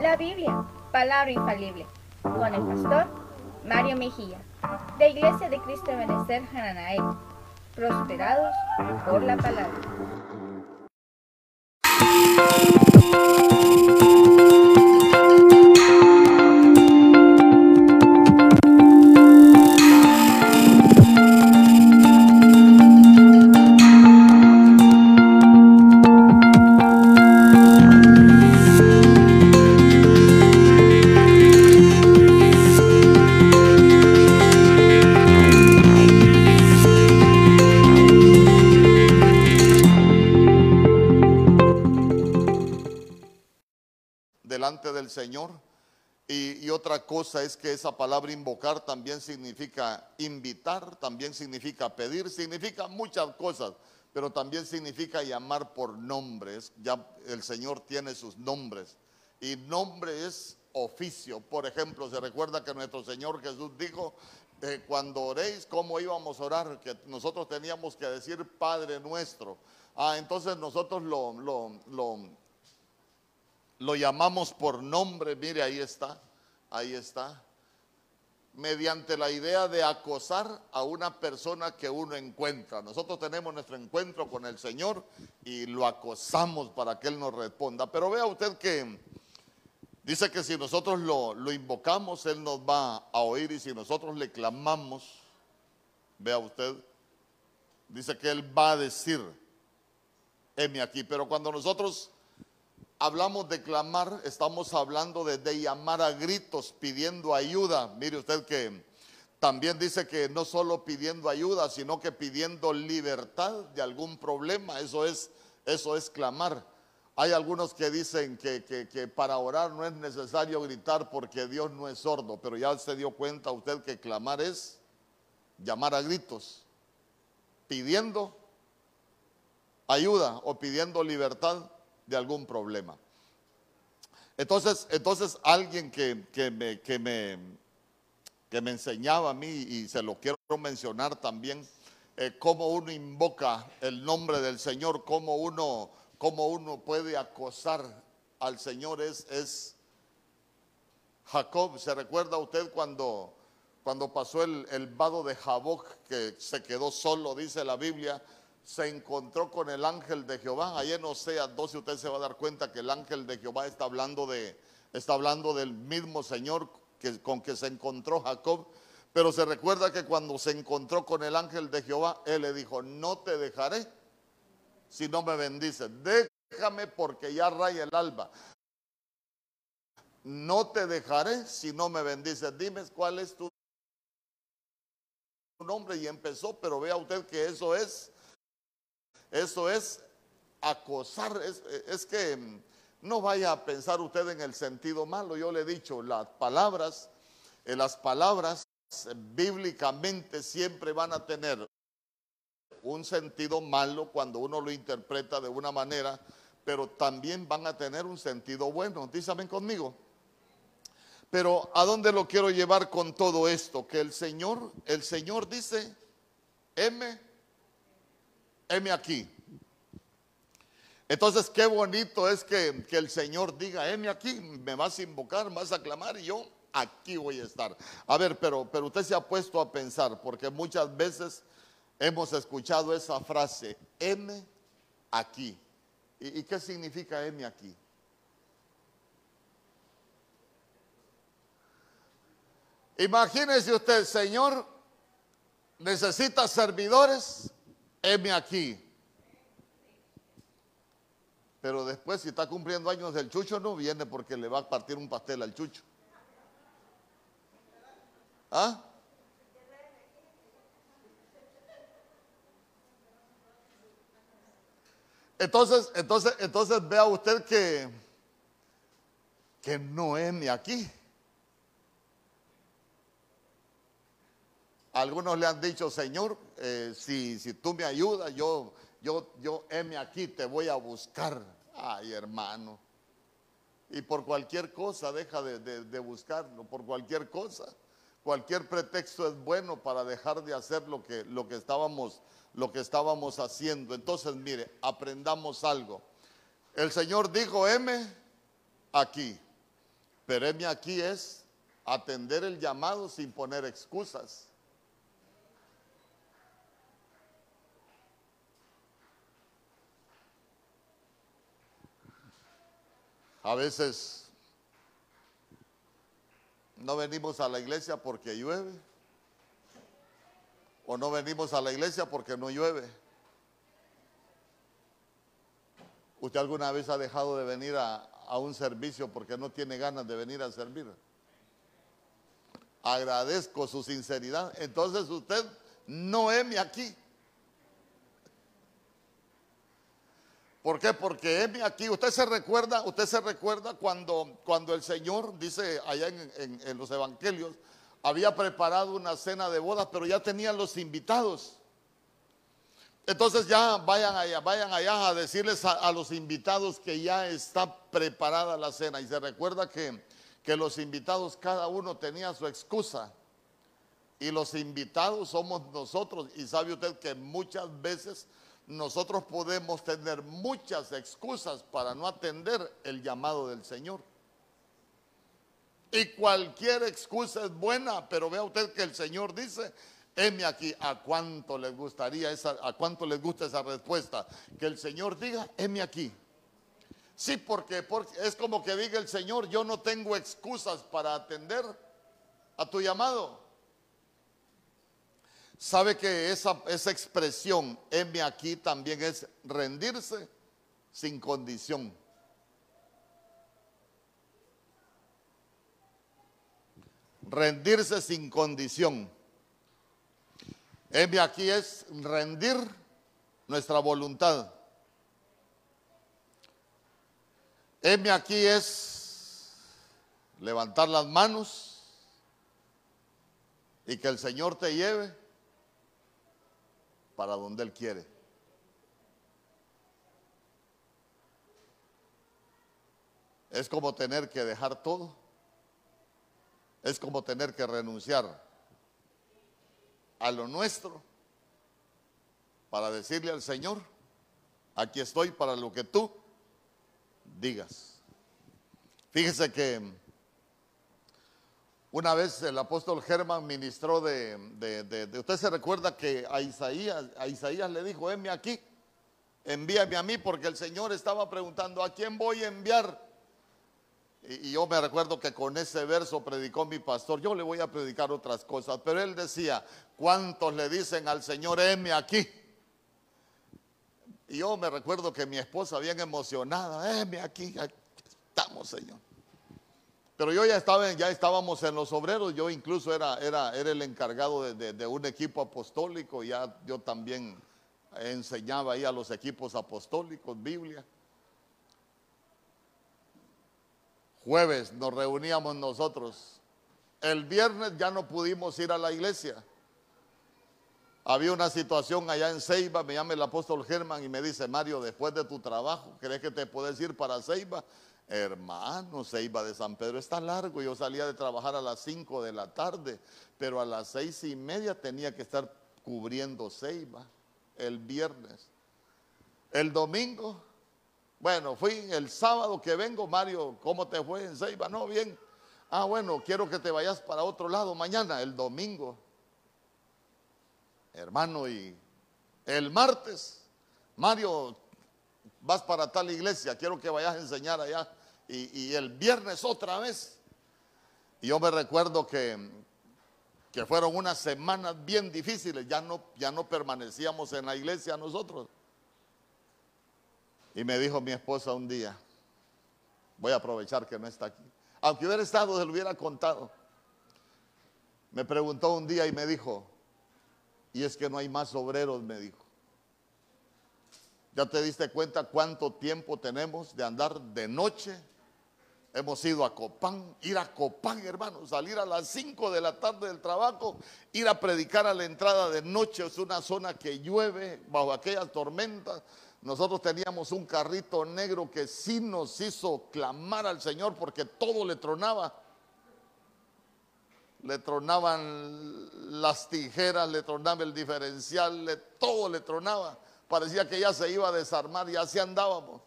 la Biblia, palabra infalible, con el pastor Mario Mejía, de Iglesia de Cristo de Benecer Hananael, prosperados por la palabra. Es que esa palabra invocar también significa invitar, también significa pedir, significa muchas cosas, pero también significa llamar por nombres. Ya el Señor tiene sus nombres. Y nombre es oficio. Por ejemplo, se recuerda que nuestro Señor Jesús dijo, eh, cuando oréis, ¿cómo íbamos a orar? Que nosotros teníamos que decir Padre nuestro. Ah, entonces nosotros lo, lo, lo, lo llamamos por nombre, mire, ahí está, ahí está. Mediante la idea de acosar a una persona que uno encuentra. Nosotros tenemos nuestro encuentro con el Señor y lo acosamos para que Él nos responda. Pero vea usted que dice que si nosotros lo, invocamos, Él nos va a oír y si nosotros le clamamos, vea usted, dice que Él va a decir, heme aquí. Pero cuando nosotros hablamos de clamar, estamos hablando de, llamar a gritos, pidiendo ayuda. Mire usted que también dice que no solo pidiendo ayuda, sino que pidiendo libertad de algún problema. Eso es, eso es clamar. Hay algunos que dicen que, que, que para orar no es necesario gritar porque Dios no es sordo, pero ya se dio cuenta usted que clamar es llamar a gritos, pidiendo ayuda o pidiendo libertad de algún problema. Entonces, entonces alguien que, que, me, que, me, que me enseñaba a mí, y se lo quiero mencionar también, eh, cómo uno invoca el nombre del Señor, cómo uno, cómo uno puede acosar al Señor, es, es Jacob. ¿Se recuerda usted cuando, cuando pasó el, el vado de Jaboc, que se quedó solo, dice la Biblia? Se encontró con el ángel de Jehová. Ahí en Oseas 12 usted se va a dar cuenta que el ángel de Jehová está hablando, de, está hablando del mismo Señor que, con que se encontró Jacob. Pero se recuerda que cuando se encontró con el ángel de Jehová, él le dijo, no te dejaré si no me bendices. Déjame porque ya raya el alba. No te dejaré si no me bendices. Dime cuál es tu nombre. Y empezó, pero vea usted que eso es eso es acosar, es, que no vaya a pensar usted en el sentido malo. Yo le he dicho, las palabras, eh, las palabras eh, bíblicamente siempre van a tener un sentido malo cuando uno lo interpreta de una manera, pero también van a tener un sentido bueno. Díganme conmigo. Pero ¿a dónde lo quiero llevar con todo esto? Que el Señor, el Señor dice, M heme aquí. Entonces, qué bonito es que, que, el Señor diga, heme aquí, me vas a invocar, vas a clamar y yo aquí voy a estar. A ver, pero, pero usted se ha puesto a pensar, porque muchas veces hemos escuchado esa frase, heme aquí. ¿Y, y qué significa heme aquí? Imagínese usted, Señor, necesita servidores, heme aquí. Pero después, si está cumpliendo años del chucho, no viene porque le va a partir un pastel al chucho. ¿Ah? Entonces, entonces, entonces vea usted que, que no es aquí. Algunos le han dicho, Señor, eh, si, tú me ayudas, yo, yo, yo, heme aquí, te voy a buscar. Ay, hermano. Y por cualquier cosa deja de, buscarlo, por cualquier cosa. Cualquier pretexto es bueno para dejar de hacer lo que, lo que, estábamos, lo que estábamos haciendo. Entonces, mire, aprendamos algo. El Señor dijo, heme aquí. Pero aquí es atender el llamado sin poner excusas. A veces no venimos a la iglesia porque llueve. O no venimos a la iglesia porque no llueve. ¿Usted alguna vez ha dejado de venir a, un servicio porque no tiene ganas de venir a servir? Agradezco su sinceridad. Entonces usted no heme aquí. ¿Por qué? Porque heme aquí. Usted se recuerda, usted se recuerda cuando, cuando el Señor dice allá en los evangelios, había preparado una cena de bodas, pero ya tenían los invitados. Entonces ya vayan allá, vayan allá a decirles a, a los invitados que ya está preparada la cena. Y se recuerda que, que los invitados, cada uno tenía su excusa. Y los invitados somos nosotros. Y sabe usted que muchas veces nosotros podemos tener muchas excusas para no atender el llamado del Señor. Y cualquier excusa es buena, pero vea usted que el Señor dice, heme aquí, ¿a cuánto les gustaría esa, a cuánto les gusta esa respuesta? Que el Señor diga, heme aquí. Sí, porque, porque es como que diga el Señor, yo no tengo excusas para atender a tu llamado. Sabe que esa, esa expresión, heme aquí, también es rendirse sin condición. rendirse sin condición. Heme aquí es rendir nuestra voluntad. Heme aquí es levantar las manos y que el Señor te lleve para donde Él quiere. Es como tener que dejar todo es como tener que renunciar a lo nuestro para decirle al Señor, aquí estoy para lo que tú digas. Fíjese que una vez el apóstol Germán ministró de, usted se recuerda que a Isaías, le dijo, heme aquí, envíame a mí, porque el Señor estaba preguntando, ¿a quién voy a enviar? Y, yo me recuerdo que con ese verso predicó mi pastor. Yo le voy a predicar otras cosas, pero él decía, ¿cuántos le dicen al Señor, heme aquí? Y yo me recuerdo que mi esposa bien emocionada, heme aquí, aquí estamos, Señor. Pero yo ya estaba, ya estábamos en los obreros, yo incluso era, era, era el encargado de, de- de un equipo apostólico, ya yo también enseñaba ahí a los equipos apostólicos Biblia. Jueves nos reuníamos nosotros. El viernes ya no pudimos ir a la iglesia. Había una situación allá en Ceiba, me llama el apóstol Germán y me dice, Mario, después de tu trabajo, ¿crees que te puedes ir para Ceiba? Hermano, Ceiba de San Pedro está largo. Yo salía de trabajar a las 5 de la tarde, pero a las seis y media tenía que estar cubriendo Ceiba el viernes. El domingo, bueno, fui el sábado que vengo, Mario, ¿cómo te fue en Ceiba? No, bien. Ah, bueno, quiero que te vayas para otro lado mañana, el domingo. Hermano, y el martes, Mario, vas para tal iglesia, quiero que vayas a enseñar allá. Y, el viernes otra vez. Y yo me recuerdo que, que fueron unas semanas bien difíciles, ya no, ya no permanecíamos en la iglesia nosotros. Y me dijo mi esposa un día, voy a aprovechar que no está aquí. Aunque hubiera estado, se lo hubiera contado. Me preguntó un día y me dijo, y es que no hay más obreros, me dijo. ¿Ya te diste cuenta cuánto tiempo tenemos de andar de noche? Hemos ido a Copán, ir a Copán, hermano, salir a las 5 de la tarde del trabajo, ir a predicar a la entrada de noche, es una zona que llueve bajo aquellas tormentas. Nosotros teníamos un carrito negro que sí nos hizo clamar al Señor porque todo le tronaba. Le tronaban las tijeras, le tronaba el diferencial, le- todo le tronaba. Parecía que ya se iba a desarmar y así andábamos.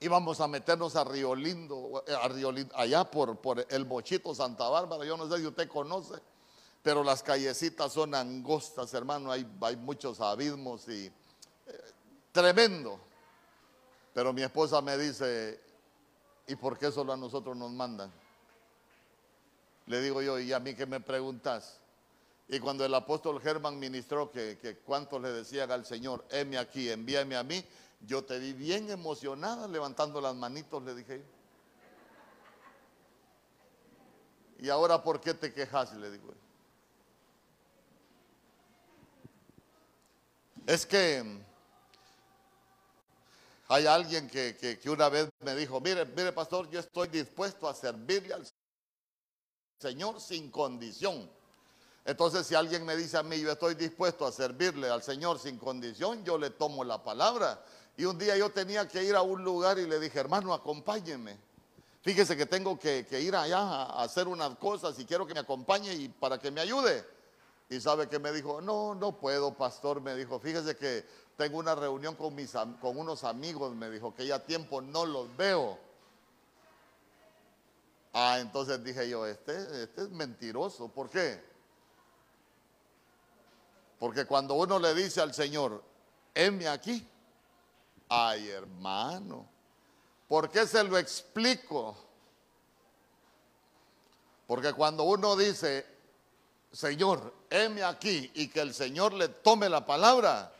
Íbamos a meternos a Río Lindo, a Río Lindo, allá por, por el Bochito Santa Bárbara, yo no sé si usted conoce, pero las callecitas son angostas, hermano, hay, hay muchos abismos y eh, tremendo. Pero mi esposa me dice, ¿y por qué solo a nosotros nos mandan? Le digo yo, ¿y a mí qué me preguntas? Y cuando el apóstol Germán ministró que, que cuánto le decían al Señor, heme aquí, envíame a mí, yo te vi bien emocionada levantando las manitos, le dije. ¿Y ahora por qué te quejas? Le digo. Es que hay alguien que, que, una vez me dijo, mire, mire pastor, yo estoy dispuesto a servirle al Señor sin condición. Entonces, si alguien me dice a mí, yo estoy dispuesto a servirle al Señor sin condición, yo le tomo la palabra. Y un día yo tenía que ir a un lugar y le dije, hermano, acompáñeme. Fíjese que tengo que, ir allá a hacer unas cosas y quiero que me acompañe y para que me ayude. Y sabe que me dijo, no, no puedo, pastor. Me dijo, fíjese que tengo una reunión con, unos amigos. Me dijo que ya tiempo no los veo. Ah, entonces dije yo, este, este es mentiroso. ¿Por qué? Porque cuando uno le dice al Señor, heme aquí, ay hermano, ¿por qué se lo explico? Porque cuando uno dice, Señor, heme aquí y que el Señor le tome la palabra,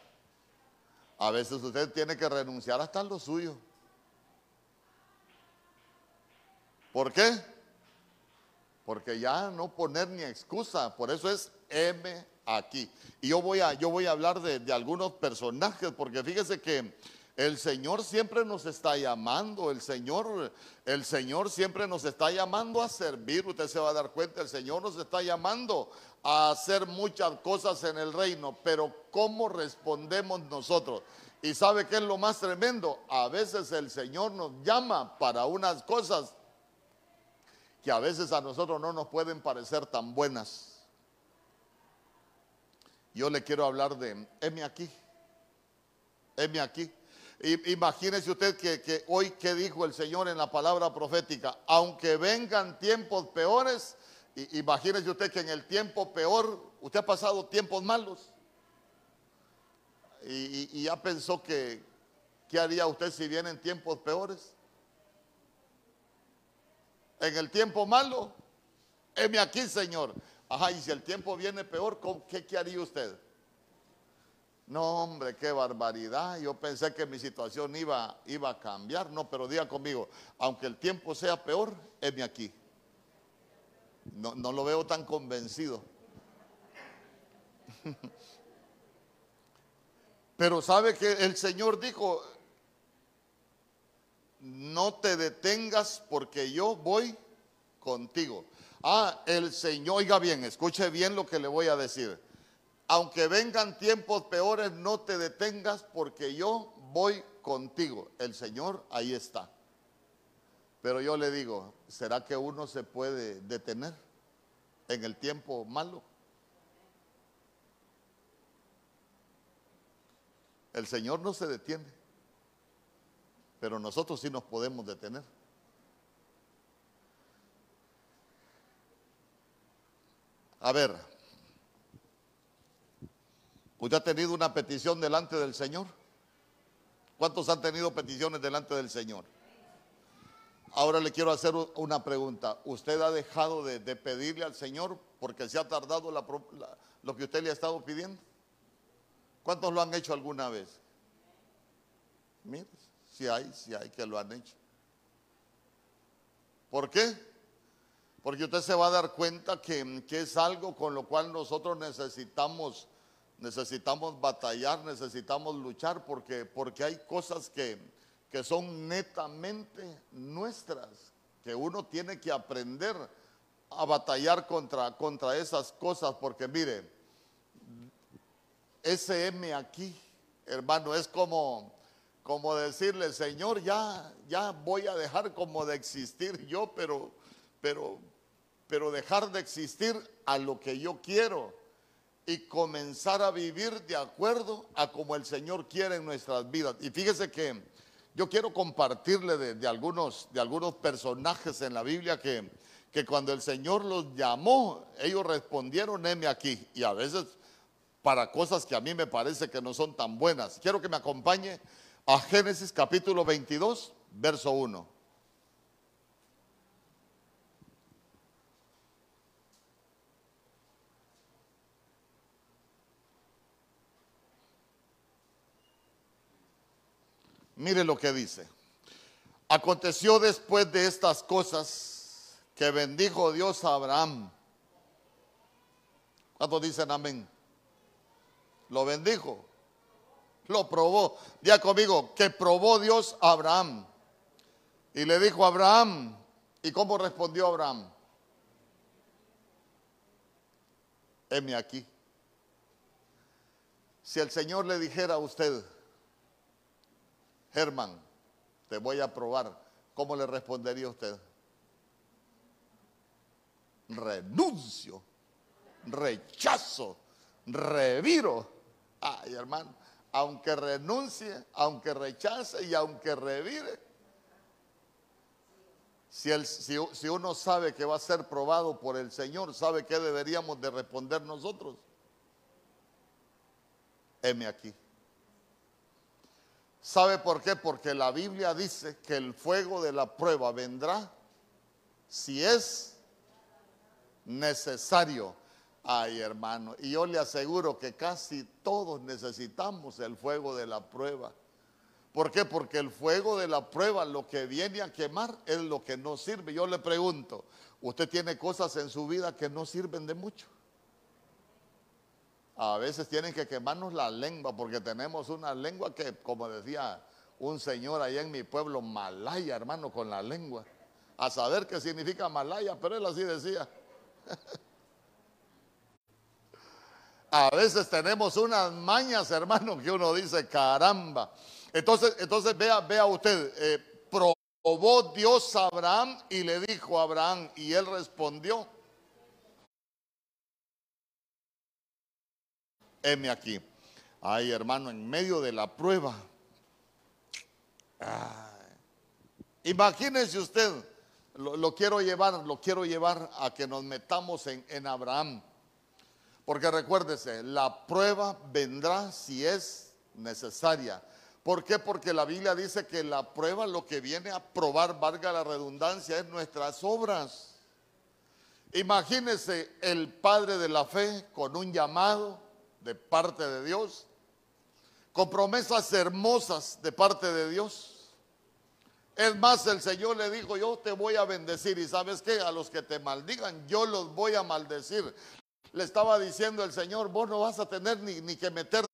a veces usted tiene que renunciar hasta lo suyo. ¿Por qué? Porque ya no poner ni excusa, por eso es M aquí. Y yo voy a, yo voy a hablar de, de algunos personajes, porque fíjese que el Señor siempre nos está llamando, el Señor, el Señor siempre nos está llamando a servir. Usted se va a dar cuenta, el Señor nos está llamando a hacer muchas cosas en el reino, pero ¿cómo respondemos nosotros? Y sabe qué es lo más tremendo? A veces el Señor nos llama para unas cosas que a veces a nosotros no nos pueden parecer tan buenas. Yo le quiero hablar de, heme aquí, heme aquí. Imagínese usted que, hoy que dijo el Señor en la palabra profética, aunque vengan tiempos peores, imagínese usted que en el tiempo peor, usted ha pasado tiempos malos y, ya pensó que, ¿qué haría usted si vienen tiempos peores? En el tiempo malo, heme aquí, Señor. Ajá, y si el tiempo viene peor, ¿qué, qué haría usted? No, hombre, qué barbaridad. Yo pensé que mi situación iba, iba a cambiar. No, pero diga conmigo, aunque el tiempo sea peor, heme aquí. No, no lo veo tan convencido. Pero sabe que el Señor dijo, no te detengas porque yo voy contigo. Ah, el Señor, oiga bien, escuche bien lo que le voy a decir. Aunque vengan tiempos peores, no te detengas porque yo voy contigo. El Señor ahí está. Pero yo le digo, ¿será que uno se puede detener en el tiempo malo? El Señor no se detiene, pero nosotros sí nos podemos detener. A ver, ¿usted ha tenido una petición delante del Señor? ¿Cuántos han tenido peticiones delante del Señor? Ahora le quiero hacer una pregunta. ¿Usted ha dejado de, pedirle al Señor porque se ha tardado lo que usted le ha estado pidiendo? ¿Cuántos lo han hecho alguna vez? Mire, si hay, si hay que lo han hecho. ¿Por qué? Porque usted se va a dar cuenta que, es algo con lo cual nosotros necesitamos, necesitamos batallar, necesitamos luchar, porque, porque hay cosas que, que son netamente nuestras, que uno tiene que aprender a batallar contra, contra esas cosas, porque mire, ese M aquí, hermano, es como, como decirle, Señor, ya, ya voy a dejar como de existir yo, pero, pero, pero dejar de existir a lo que yo quiero y comenzar a vivir de acuerdo a como el Señor quiere en nuestras vidas. Y fíjese que Yo quiero compartirle de, algunos, de algunos personajes en la Biblia que, que cuando el Señor los llamó, ellos respondieron, heme aquí. Y a veces para cosas que a mí me parece que no son tan buenas. Quiero que me acompañe a Génesis capítulo 22, verso 1. Mire lo que dice. Aconteció después de estas cosas que bendijo Dios a Abraham. ¿Cuántos dicen amén? Lo bendijo. Lo probó. Ya conmigo, que probó Dios a Abraham. Y le dijo a Abraham, ¿y cómo respondió Abraham? Heme aquí. Si el Señor le dijera a usted, Germán, te voy a probar. ¿Cómo le respondería usted? Renuncio, rechazo, reviro. Ay, hermano, aunque renuncie, aunque rechace y aunque revire, si, si, uno sabe que va a ser probado por el Señor, ¿sabe qué deberíamos de responder nosotros? Heme aquí. ¿Sabe por qué? Porque la Biblia dice que el fuego de la prueba vendrá si es necesario. Ay, hermano, y yo le aseguro que casi todos necesitamos el fuego de la prueba. ¿Por qué? Porque el fuego de la prueba lo que viene a quemar es lo que no sirve. Yo le pregunto, ¿usted tiene cosas en su vida que no sirven de mucho? A veces tienen que quemarnos la lengua porque tenemos una lengua que, como decía un señor allá en mi pueblo, malaya, hermano, con la lengua. A saber qué significa malaya, pero él así decía. A veces tenemos unas mañas, hermano, que uno dice, caramba. Entonces, entonces vea, vea usted, eh, probó Dios a Abraham y le dijo a Abraham, y él respondió, heme aquí. Ay, hermano, en medio de la prueba. imagínense usted, lo, quiero llevar, lo quiero llevar a que nos metamos en, en Abraham. Porque recuérdese, la prueba vendrá si es necesaria. ¿Por qué? Porque la Biblia dice que la prueba lo que viene a probar, valga la redundancia, es nuestras obras. Imagínese el padre de la fe con un llamado, de parte de Dios, con promesas hermosas de parte de Dios. Es más, el Señor le dijo, yo te voy a bendecir y sabes qué, a los que te maldigan, yo los voy a maldecir. Le estaba diciendo el Señor, vos no vas a tener ni, ni que meterte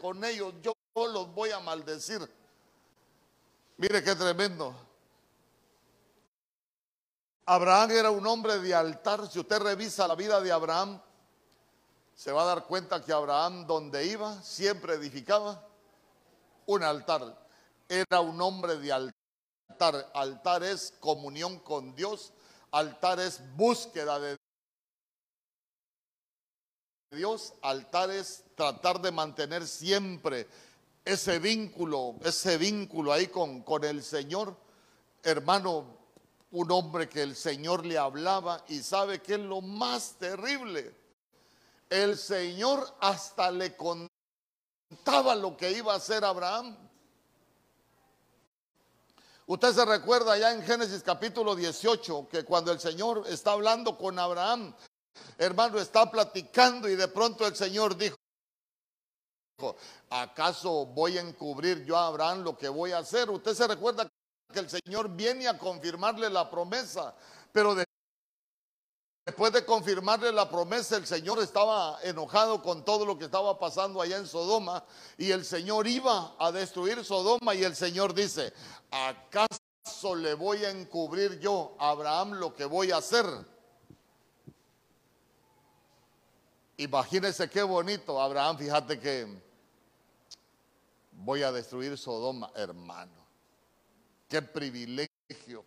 con ellos, yo los voy a maldecir. Mire qué tremendo. Abraham era un hombre de altar. Si usted revisa la vida de Abraham, se va a dar cuenta que Abraham donde iba siempre edificaba un altar. Era un hombre de altar. Altar es comunión con Dios. Altar es búsqueda de Dios. Altar es tratar de mantener siempre ese vínculo, ese vínculo ahí con, con el Señor. Hermano, un hombre que el Señor le hablaba y sabe que es lo más terrible el Señor hasta le contaba lo que iba a hacer Abraham. Usted se recuerda ya en Génesis capítulo 18 que cuando el Señor está hablando con Abraham, hermano, está platicando y de pronto el Señor dijo, ¿acaso voy a encubrir yo a Abraham lo que voy a hacer? Usted se recuerda que el Señor viene a confirmarle la promesa, pero de Después de confirmarle la promesa, el Señor estaba enojado con todo lo que estaba pasando allá en Sodoma y el Señor iba a destruir Sodoma y el Señor dice, ¿acaso le voy a encubrir yo a Abraham lo que voy a hacer? Imagínese qué bonito, Abraham, fíjate que voy a destruir Sodoma, hermano. Qué privilegio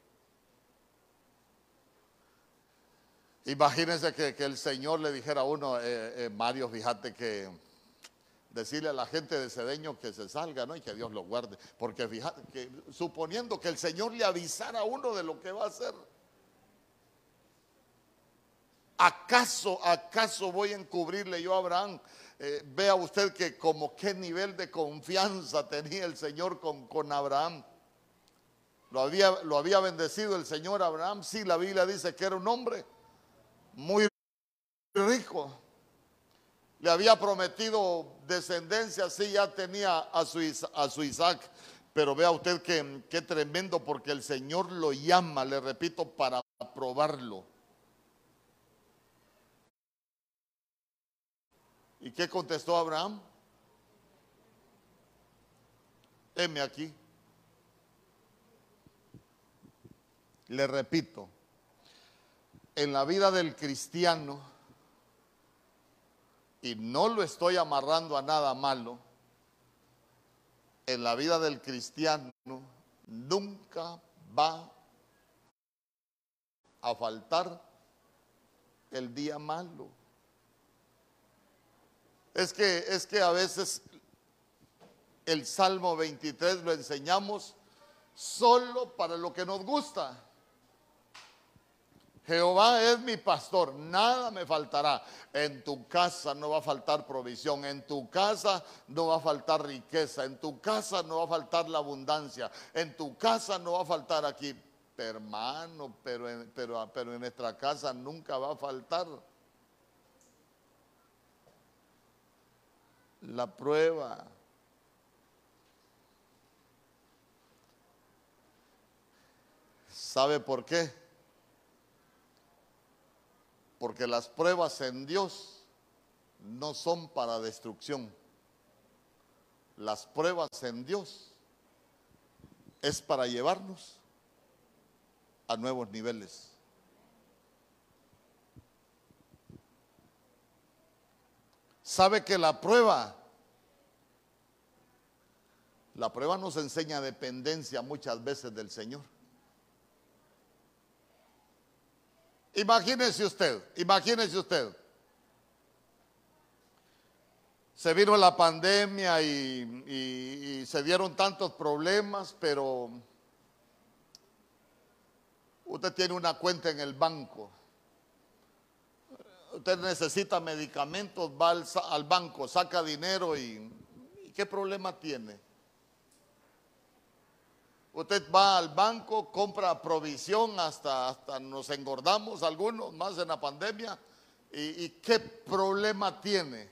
Imagínense que, el Señor le dijera a uno, eh, eh, Mario, fíjate que decirle a la gente de Cedeño que se salga, ¿no? Y que Dios lo guarde. Porque fíjate, que suponiendo que el Señor le avisara a uno de lo que va a hacer. ¿Acaso, acaso voy a encubrirle yo a Abraham? Eh, vea usted que como qué nivel de confianza tenía el Señor con, con Abraham. Lo había, lo había bendecido el Señor Abraham. Sí, la Biblia dice que era un hombre muy rico. Le había prometido descendencia, sí, ya tenía a su, a su Isaac. Pero vea usted que, tremendo porque el Señor lo llama, le repito, para probarlo. ¿Y qué contestó Abraham? Heme aquí. Le repito, en la vida del cristiano, y no lo estoy amarrando a nada malo, en la vida del cristiano nunca va a faltar el día malo. Es que, es que a veces el Salmo 23 lo enseñamos solo para lo que nos gusta. Jehová es mi pastor, nada me faltará. En tu casa no va a faltar provisión, en tu casa no va a faltar riqueza, en tu casa no va a faltar la abundancia, en tu casa no va a faltar aquí. Hermano, pero pero, pero en nuestra casa nunca va a faltar. la prueba. ¿Sabe por qué? Porque las pruebas en Dios no son para destrucción. Las pruebas en Dios es para llevarnos a nuevos niveles. sabe que la prueba, la prueba nos enseña dependencia muchas veces del Señor. Imagínese usted, imagínese usted. Se vino la pandemia y, y se dieron tantos problemas, pero usted tiene una cuenta en el banco usted necesita medicamentos, va al, banco, saca dinero y, ¿qué problema tiene? Usted va al banco, compra provisión, hasta, hasta nos engordamos algunos más en la pandemia. ¿Y, qué problema tiene?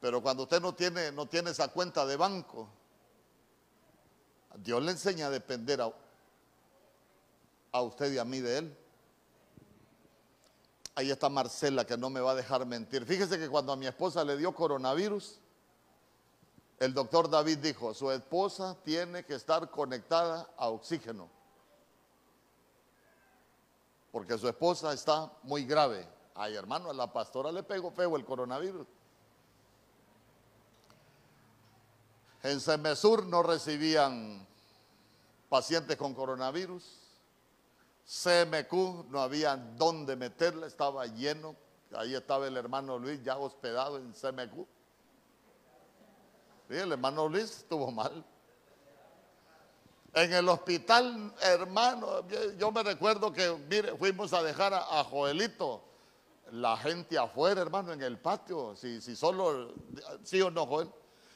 Pero cuando usted no tiene, no tiene esa cuenta de banco, Dios le enseña a depender a, a usted y a mí de él. Ahí está Marcela que no me va a dejar mentir. Fíjese que cuando a mi esposa le dio coronavirus, el doctor David dijo, su esposa tiene que estar conectada a oxígeno. Porque su esposa está muy grave. Ay, hermano, a la pastora le pegó feo el coronavirus. En Semesur no recibían pacientes con coronavirus. CMQ, no había dónde meterla, estaba lleno. Ahí estaba el hermano Luis ya hospedado en CMQ. El hermano Luis estuvo mal. En el hospital, hermano, yo me recuerdo que, mire, fuimos a dejar a, Joelito, la gente afuera, hermano, en el patio, si, si solo, sí o no, Joel,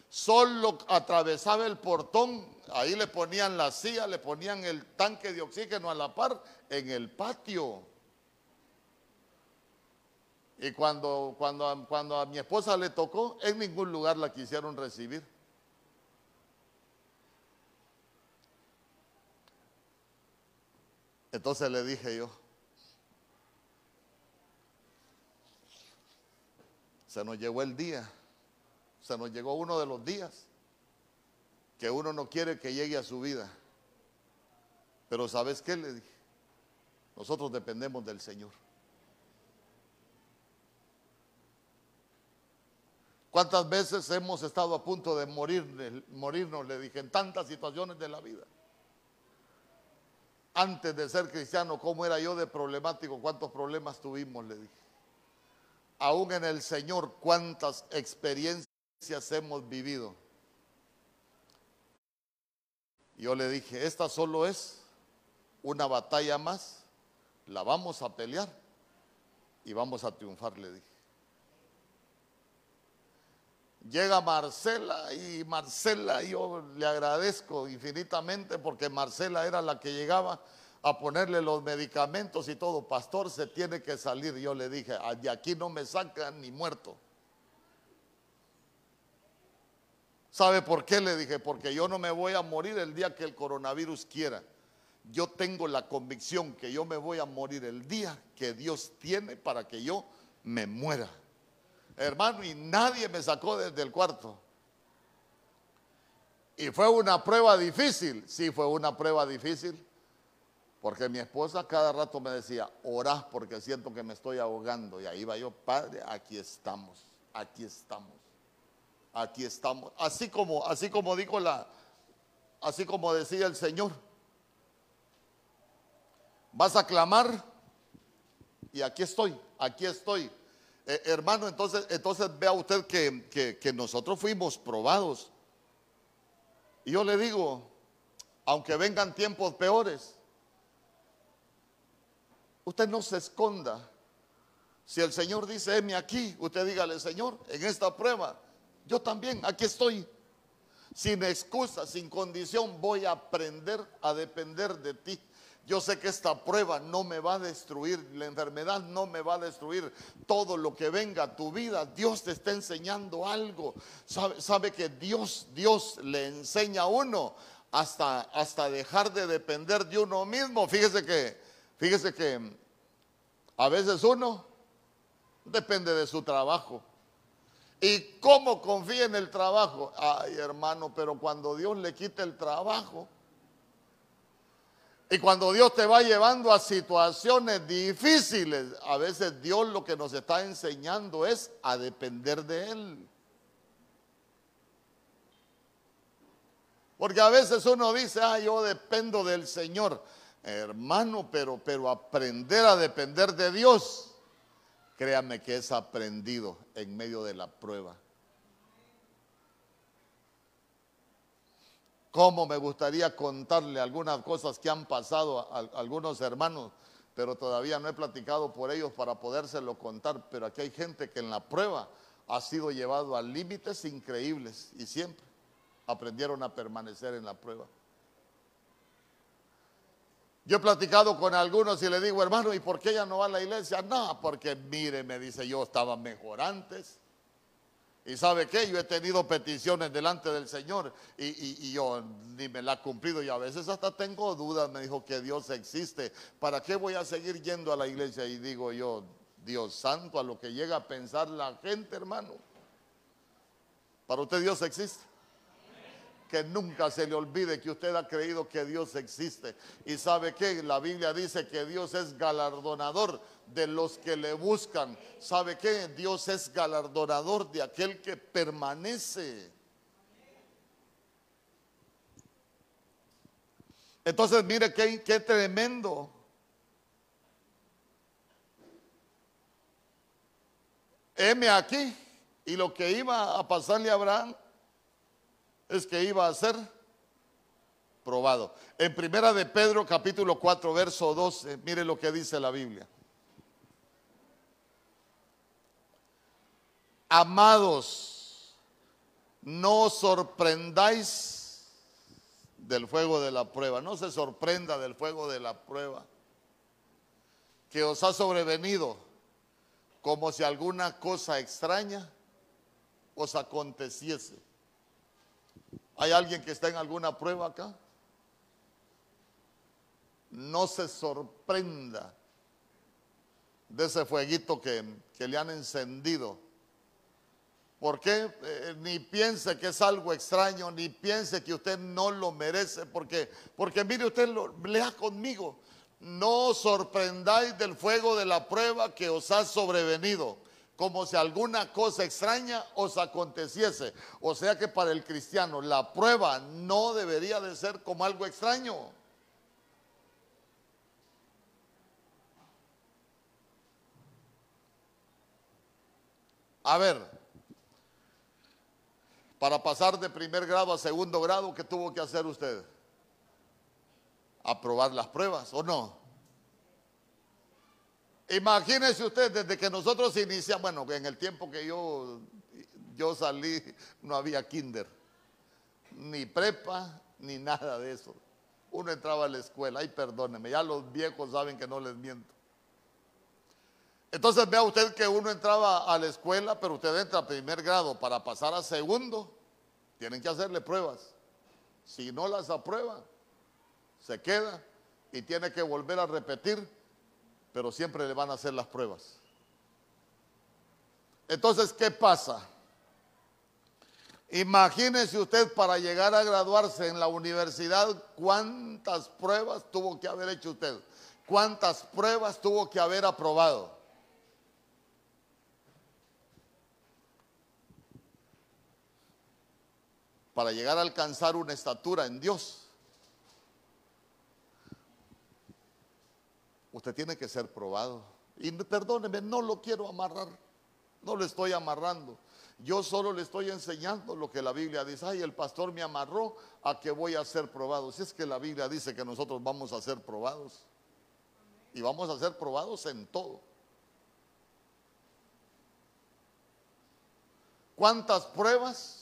solo atravesaba el portón, ahí le ponían la silla, le ponían el tanque de oxígeno a la par en el patio. Y cuando, cuando, cuando a mi esposa le tocó, en ningún lugar la quisieron recibir. Entonces le dije yo, se nos llegó el día se nos llegó uno de los días que uno no quiere que llegue a su vida. Pero ¿sabes qué? Le dije, nosotros dependemos del Señor. ¿Cuántas veces hemos estado a punto de morir, morirnos, le dije, en tantas situaciones de la vida? Antes de ser cristiano, ¿cómo era yo de problemático? ¿Cuántos problemas tuvimos? Le dije. aún en el Señor, cuántas experiencias hemos vivido. Yo le dije, esta solo es una batalla más, la vamos a pelear y vamos a triunfar, le dije. Llega Marcela y Marcela yo le agradezco infinitamente porque Marcela era la que llegaba a ponerle los medicamentos y todo. Pastor, se tiene que salir. Yo le dije, "Ah, de aquí no me sacan ni muerto. ¿Sabe por qué? Le dije, porque yo no me voy a morir el día que el coronavirus quiera. Yo tengo la convicción que yo me voy a morir el día que Dios tiene para que yo me muera. Hermano, y nadie me sacó desde el cuarto. Y fue una prueba difícil, sí fue una prueba difícil, porque mi esposa cada rato me decía, orá porque siento que me estoy ahogando. Y ahí va yo, Padre, aquí estamos, aquí estamos, aquí estamos. Así como, así como dijo la, así como decía el Señor, vas a clamar y aquí estoy, aquí estoy. Eh, hermano, entonces, entonces vea usted que, que- nosotros fuimos probados. Y yo le digo, aunque vengan tiempos peores, usted no se esconda. Si el Señor dice, heme aquí, usted dígale, Señor, en esta prueba, yo también, aquí estoy. Sin excusa, sin condición, voy a aprender a depender de ti. Yo sé que esta prueba no me va a destruir, la enfermedad no me va a destruir. Todo lo que venga a tu vida, Dios te está enseñando algo. Sabe, que Dios, Dios le enseña a uno hasta, hasta dejar de depender de uno mismo. Fíjese que, fíjese que a veces uno depende de su trabajo. ¿Y cómo confía en el trabajo? Ay, hermano, pero cuando Dios le quita el trabajo y cuando Dios te va llevando a situaciones difíciles, a veces Dios lo que nos está enseñando es a depender de Él. Porque a veces uno dice, ah, yo dependo del Señor. Hermano, pero, pero aprender a depender de Dios, créame que es aprendido en medio de la prueba. Cómo me gustaría contarle algunas cosas que han pasado a, algunos hermanos, pero todavía no he platicado por ellos para podérselo contar. Pero aquí hay gente que en la prueba ha sido llevado a límites increíbles y siempre aprendieron a permanecer en la prueba. Yo he platicado con algunos y le digo, hermano, ¿y por qué ella no va a la iglesia? No, porque mire, me dice, yo estaba mejor antes. Y sabe qué, yo he tenido peticiones delante del Señor y, y- yo ni me la he cumplido y a veces hasta tengo dudas, me dijo que Dios existe. ¿Para qué voy a seguir yendo a la iglesia? Y digo yo, Dios santo, a lo que llega a pensar la gente, hermano. Para usted Dios existe que nunca se le olvide que usted ha creído que Dios existe. Y sabe que la Biblia dice que Dios es galardonador de los que le buscan. ¿Sabe qué? Dios es galardonador de aquel que permanece. Entonces, mire qué, qué tremendo. Heme aquí. Y lo que iba a pasarle a Abraham es que iba a ser probado. En primera de Pedro capítulo 4 verso 12, mire lo que dice la Biblia. Amados, no os sorprendáis del fuego de la prueba, no se sorprenda del fuego de la prueba que os ha sobrevenido como si alguna cosa extraña os aconteciese. ¿Hay alguien que está en alguna prueba acá? No se sorprenda de ese fueguito que, que le han encendido. ¿Por qué? Eh, ni piense que es algo extraño, ni piense que usted no lo merece, porque, porque mire usted, lo, lea conmigo, no os sorprendáis del fuego de la prueba que os ha sobrevenido, como si alguna cosa extraña os aconteciese. O sea que para el cristiano la prueba no debería de ser como algo extraño. A ver, para pasar de primer grado a segundo grado, ¿qué tuvo que hacer usted? Aprobar las pruebas, ¿o no? Imagínese usted, desde que nosotros iniciamos, bueno, en el tiempo que yo, yo salí, no había kinder, ni prepa, ni nada de eso. Uno entraba a la escuela, ay perdóneme, ya los viejos saben que no les miento. Entonces vea usted que uno entraba a la escuela, pero usted entra a primer grado para pasar a segundo, tienen que hacerle pruebas. Si no las aprueba, se queda y tiene que volver a repetir pero siempre le van a hacer las pruebas. Entonces, ¿qué pasa? Imagínese usted para llegar a graduarse en la universidad, cuántas pruebas tuvo que haber hecho usted, cuántas pruebas tuvo que haber aprobado. Para llegar a alcanzar una estatura en Dios. usted tiene que ser probado. Y perdóneme, no lo quiero amarrar, no lo estoy amarrando. Yo solo le estoy enseñando lo que la Biblia dice. Ay, el pastor me amarró a que voy a ser probado. Si es que la Biblia dice que nosotros vamos a ser probados. Y vamos a ser probados en todo. ¿Cuántas pruebas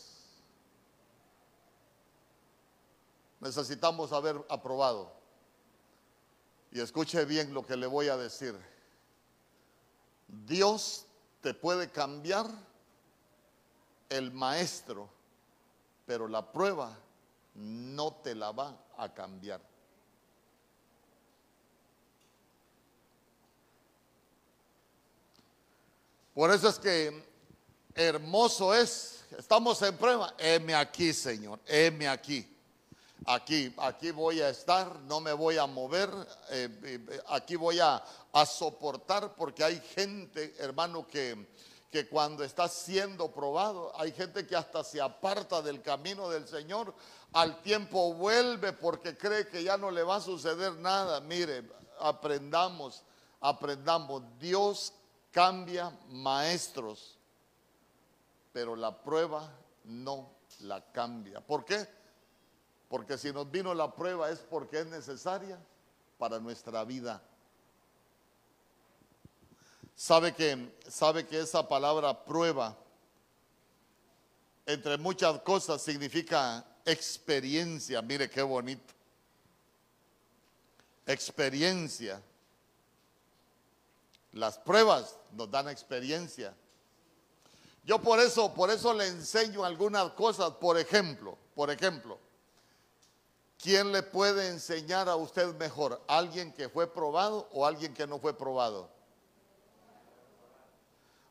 necesitamos haber aprobado? Y escuche bien lo que le voy a decir. Dios te puede cambiar el maestro, pero la prueba no te la va a cambiar. Por eso es que hermoso es, estamos en prueba, heme aquí, Señor, heme aquí aquí, aquí voy a estar, no me voy a mover, eh, eh, aquí voy a, soportar porque hay gente, hermano, que, que cuando está siendo probado, hay gente que hasta se aparta del camino del Señor, al tiempo vuelve porque cree que ya no le va a suceder nada. Mire, aprendamos, aprendamos, Dios cambia maestros, pero la prueba no la cambia. ¿Por qué? Porque si nos vino la prueba es porque es necesaria para nuestra vida. Sabe que, sabe que esa palabra prueba, entre muchas cosas, significa experiencia. Mire qué bonito. Experiencia. Las pruebas nos dan experiencia. Yo por eso, por eso le enseño algunas cosas, por ejemplo, por ejemplo, ¿Quién le puede enseñar a usted mejor? ¿Alguien que fue probado o alguien que no fue probado?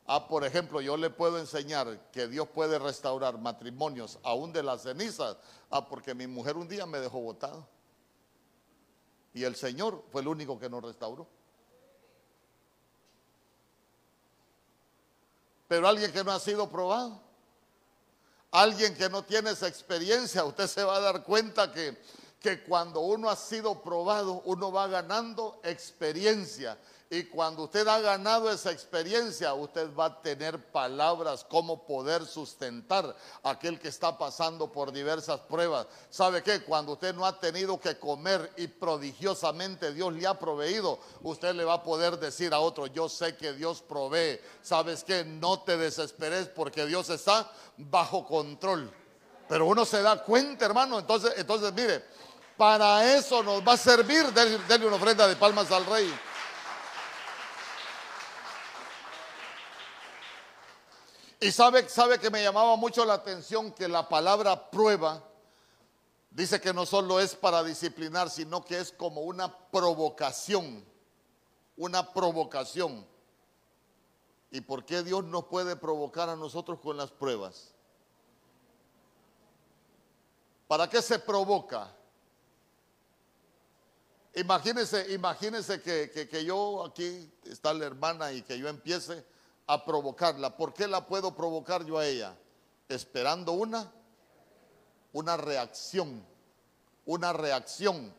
Ah, por ejemplo, yo le puedo enseñar que Dios puede restaurar matrimonios aún de las cenizas. Ah, porque mi mujer un día me dejó botado. Y el Señor fue el único que nos restauró. Pero alguien que no ha sido probado, alguien que no tiene esa experiencia, usted se va a dar cuenta que que cuando uno ha sido probado, uno va ganando experiencia. Y cuando usted ha ganado esa experiencia, usted va a tener palabras como poder sustentar a aquel que está pasando por diversas pruebas. ¿Sabe qué? Cuando usted no ha tenido que comer y prodigiosamente Dios le ha proveído, usted le va a poder decir a otro, yo sé que Dios provee. ¿Sabes qué? No te desesperes porque Dios está bajo control. Pero uno se da cuenta, hermano. Entonces, entonces mire, para eso nos va a servir. Denle una ofrenda de palmas al rey. Y sabe, sabe que me llamaba mucho la atención que la palabra prueba dice que no solo es para disciplinar, sino que es como una provocación. Una provocación. ¿Y por qué Dios nos puede provocar a nosotros con las pruebas? ¿Para qué se provoca? Imagínense, imagínense que, yo aquí está la hermana y que yo empiece a provocarla. ¿Por qué la puedo provocar yo a ella? Esperando una, una reacción, una reacción.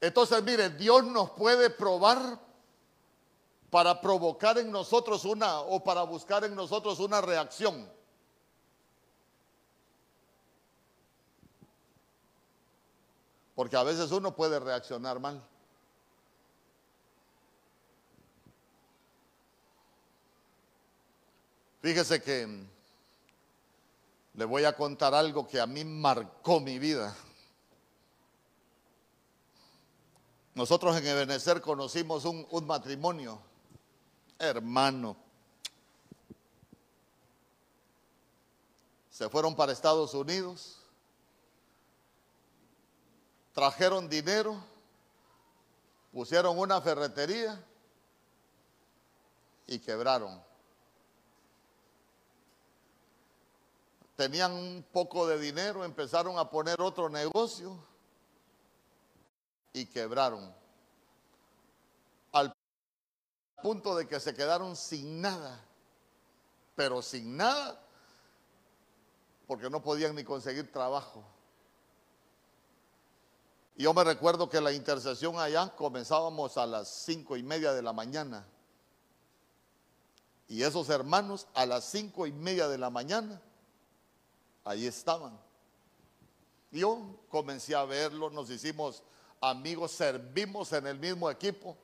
Entonces, mire, Dios nos puede probar para provocar en nosotros una o para buscar en nosotros una reacción. Porque a veces uno puede reaccionar mal. Fíjese que le voy a contar algo que a mí marcó mi vida. Nosotros en Ebenezer conocimos un matrimonio, hermano. Se fueron para Estados Unidos, trajeron dinero, pusieron una ferretería y quebraron. Tenían un poco de dinero, empezaron a poner otro negocio y quebraron. Al punto de que se quedaron sin nada, pero sin nada, porque no podían ni conseguir trabajo. Yo me recuerdo que la intercesión allá comenzábamos a las cinco y media de la mañana. Y esos hermanos a las cinco y media de la mañana, ahí estaban. Yo comencé a verlo, nos hicimos amigos, servimos en el mismo equipo.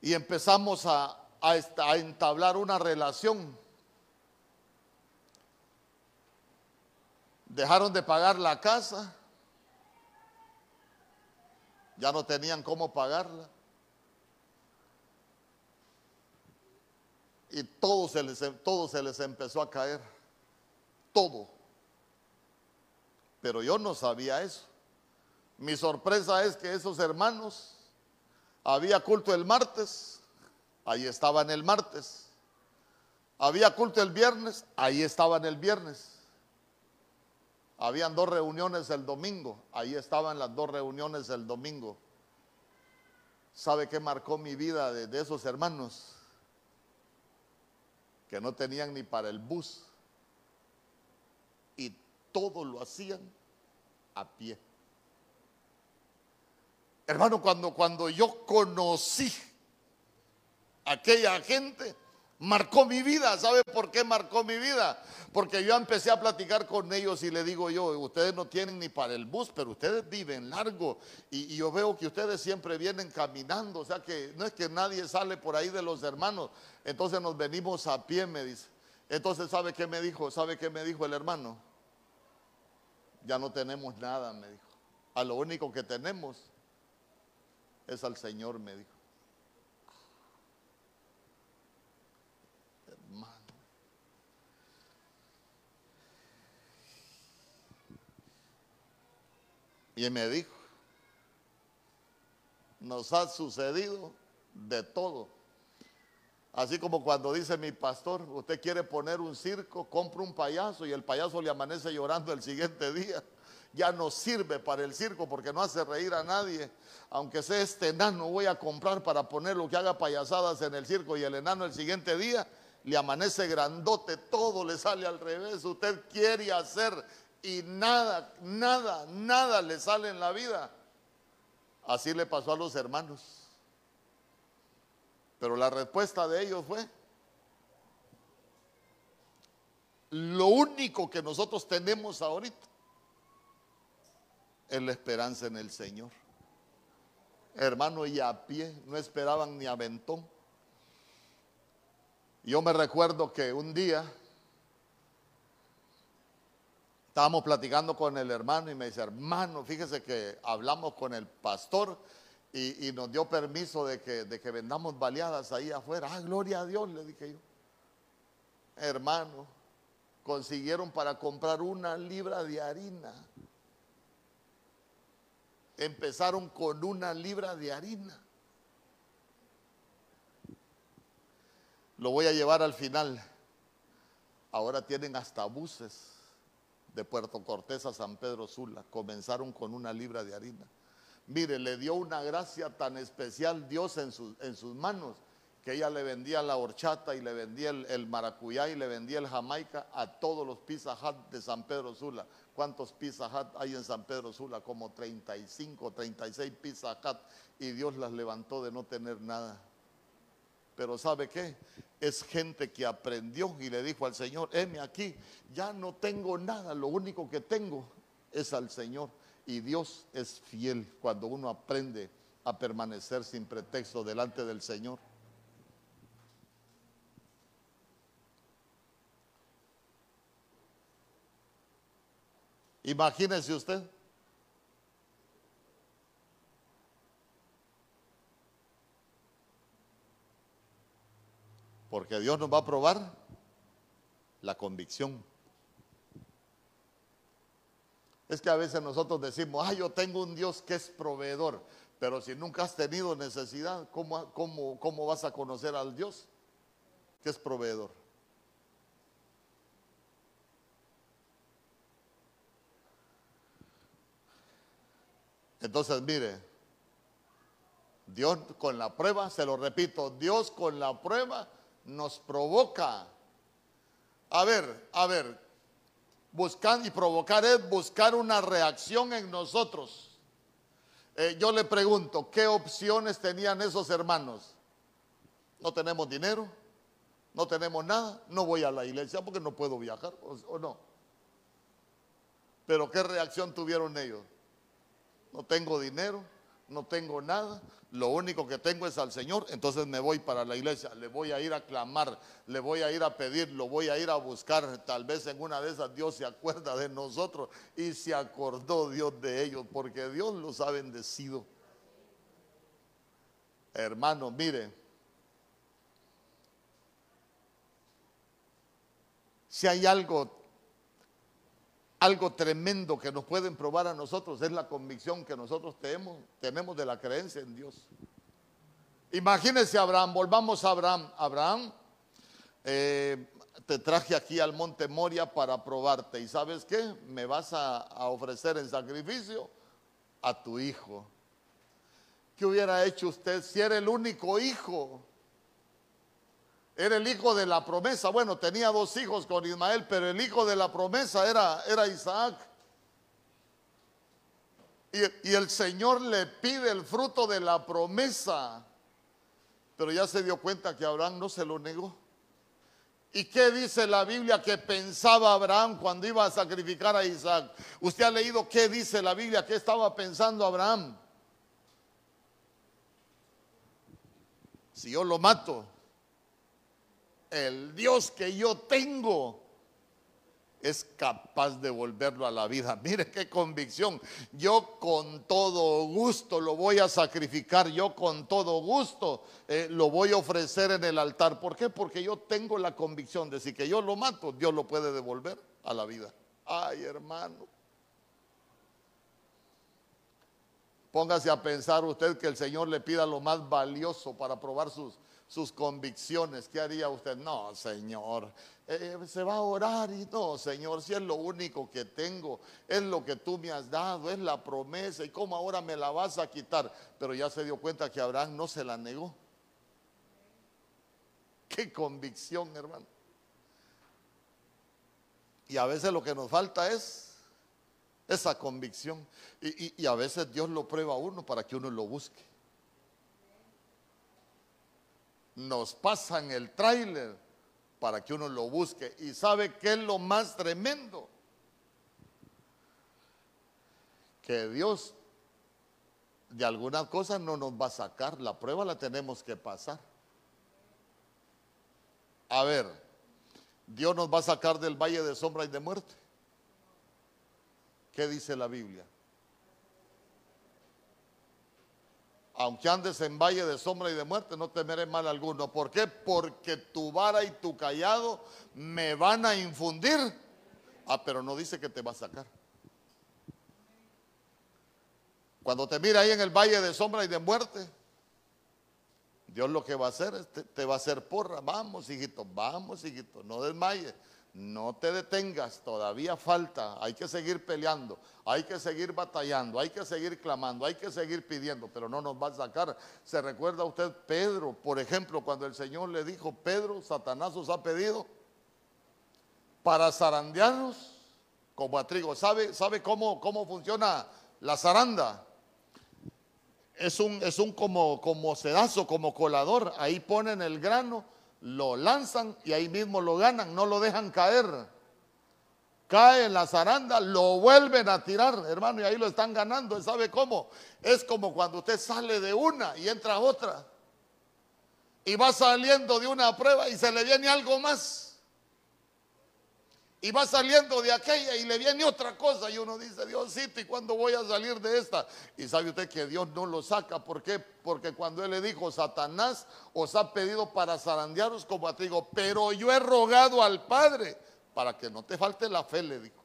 Y empezamos a, a, entablar una relación. Dejaron de pagar la casa. Ya no tenían cómo pagarla. Y todo se les, todo se les empezó a caer. Todo pero yo no sabía eso. Mi sorpresa es que esos hermanos, había culto el martes, ahí estaban el martes. Había culto el viernes, ahí estaban el viernes. Habían dos reuniones el domingo, ahí estaban las dos reuniones el domingo. ¿Sabe qué marcó mi vida de, esos hermanos? Que no tenían ni para el bus. Y todo lo hacían a pie. Hermano, cuando, cuando yo conocí a aquella gente, marcó mi vida. ¿Sabe por qué marcó mi vida? Porque yo empecé a platicar con ellos y le digo yo, ustedes no tienen ni para el bus, pero ustedes viven largo. Y, y, yo veo que ustedes siempre vienen caminando. O sea que no es que nadie sale por ahí de los hermanos. Entonces nos venimos a pie, me dice. Entonces, ¿sabe qué me dijo? ¿Sabe qué me dijo el hermano? ya no tenemos nada, me dijo. A lo único que tenemos es al Señor, me dijo. Y me dijo, nos ha sucedido de todo. Así como cuando dice mi pastor, usted quiere poner un circo, compra un payaso y el payaso le amanece llorando el siguiente día. Ya no sirve para el circo porque no hace reír a nadie. Aunque sea este enano, voy a comprar para ponerlo que haga payasadas en el circo y el enano el siguiente día le amanece grandote, todo le sale al revés. Usted quiere hacer y nada, nada, nada le sale en la vida. Así le pasó a los hermanos. Pero la respuesta de ellos fue, lo único que nosotros tenemos ahorita es la esperanza en el Señor. Hermano, y a pie, no esperaban ni aventón. Yo me recuerdo que un día estábamos platicando con el hermano y me dice, hermano, fíjese que hablamos con el pastor y, nos dio permiso de que, de que vendamos baleadas ahí afuera. Ah, gloria a Dios, le dije yo. Hermano, consiguieron para comprar una libra de harina. Empezaron con una libra de harina. Lo voy a llevar al final. Ahora tienen hasta buses de Puerto Cortés a San Pedro Sula. Comenzaron con una libra de harina. Mire, le dio una gracia tan especial Dios en, en sus manos que ella le vendía la horchata y le vendía el, maracuyá y le vendía el jamaica a todos los Pizza Hut de San Pedro Sula. ¿Cuántos Pizza Hut hay en San Pedro Sula? Como 35, 36 Pizza Hut. Y Dios las levantó de no tener nada. Pero ¿sabe qué? Es gente que aprendió y le dijo al Señor, heme aquí, ya no tengo nada, lo único que tengo es al Señor. Y Dios es fiel cuando uno aprende a permanecer sin pretexto delante del Señor. Imagínese usted. Porque Dios nos va a probar la convicción. Es que a veces nosotros decimos, ah, yo tengo un Dios que es proveedor, pero si nunca has tenido necesidad, ¿cómo, cómo, cómo vas a conocer al Dios que es proveedor? Entonces, mire, Dios con la prueba, se lo repito, Dios con la prueba nos provoca. A ver, a ver, buscar y provocar es buscar una reacción en nosotros. Eh, yo le pregunto, ¿qué opciones tenían esos hermanos? No tenemos dinero, no tenemos nada, no voy a la iglesia porque no puedo viajar, o no. Pero ¿qué reacción tuvieron ellos? no tengo dinero, no tengo nada, lo único que tengo es al Señor, entonces me voy para la iglesia, le voy a ir a clamar, le voy a ir a pedir, lo voy a ir a buscar, tal vez en una de esas Dios se acuerda de nosotros y se acordó Dios de ellos, porque Dios los ha bendecido. Hermano, mire, si hay algo algo tremendo que nos pueden probar a nosotros es la convicción que nosotros tenemos, tenemos de la creencia en Dios. Imagínese Abraham, volvamos a Abraham. Abraham, eh, te traje aquí al monte Moria para probarte. ¿Y sabes qué? Me vas a ofrecer en sacrificio a tu hijo. ¿Qué hubiera hecho usted si era el único hijo? Era el hijo de la promesa. Bueno, tenía dos hijos con Ismael, pero el hijo de la promesa era, era Isaac. Y, y, el Señor le pide el fruto de la promesa. Pero ya se dio cuenta que Abraham no se lo negó. ¿Y qué dice la Biblia que pensaba Abraham cuando iba a sacrificar a Isaac? Usted ha leído qué dice la Biblia, qué estaba pensando Abraham. Si yo lo mato, el Dios que yo tengo es capaz de volverlo a la vida. Mire qué convicción. Yo con todo gusto lo voy a sacrificar, yo con todo gusto eh, lo voy a ofrecer en el altar. ¿Por qué? Porque yo tengo la convicción de si que yo lo mato, Dios lo puede devolver a la vida. Ay, hermano. Póngase a pensar usted que el Señor le pida lo más valioso para probar sus, sus convicciones, ¿qué haría usted? No, Señor, eh, se va a orar y no, Señor, si es lo único que tengo, es lo que tú me has dado, es la promesa y cómo ahora me la vas a quitar. Pero ya se dio cuenta que Abraham no se la negó. Qué convicción, hermano. Y a veces lo que nos falta es esa convicción. Y a veces Dios lo prueba a uno para que uno lo busque nos pasan el tráiler para que uno lo busque. ¿Y sabe qué es lo más tremendo? Que Dios de algunas cosas no nos va a sacar, la prueba la tenemos que pasar. A ver, Dios nos va a sacar del valle de sombra y de muerte. ¿Qué dice la Biblia? Aunque andes en valle de sombra y de muerte, no temeré mal alguno. ¿Por qué? Porque tu vara y tu callado me van a infundir. Ah, pero no dice que te va a sacar. Cuando te mira ahí en el valle de sombra y de muerte, Dios lo que va a hacer es te, te va a hacer porra. Vamos, hijito, vamos, hijito, no desmayes. No te detengas, todavía falta, hay que seguir peleando, hay que seguir batallando, hay que seguir clamando, hay que seguir pidiendo, pero no nos va a sacar. ¿Se recuerda usted Pedro, por ejemplo, cuando el Señor le dijo, Pedro, Satanás os ha pedido para zarandearnos como a trigo? ¿Sabe, sabe cómo, cómo funciona la zaranda? Es un, es un como, como sedazo, como colador, ahí ponen el grano lo lanzan y ahí mismo lo ganan, no lo dejan caer. Cae en la zaranda, lo vuelven a tirar, hermano, y ahí lo están ganando. ¿Sabe cómo? Es como cuando usted sale de una y entra a otra. Y va saliendo de una prueba y se le viene algo más y va saliendo de aquella y le viene otra cosa y uno dice, Diosito, ¿y cuándo voy a salir de esta? Y sabe usted que Dios no lo saca, ¿por qué? Porque cuando Él le dijo, Satanás os ha pedido para zarandearos como a trigo, pero yo he rogado al Padre para que no te falte la fe, le dijo.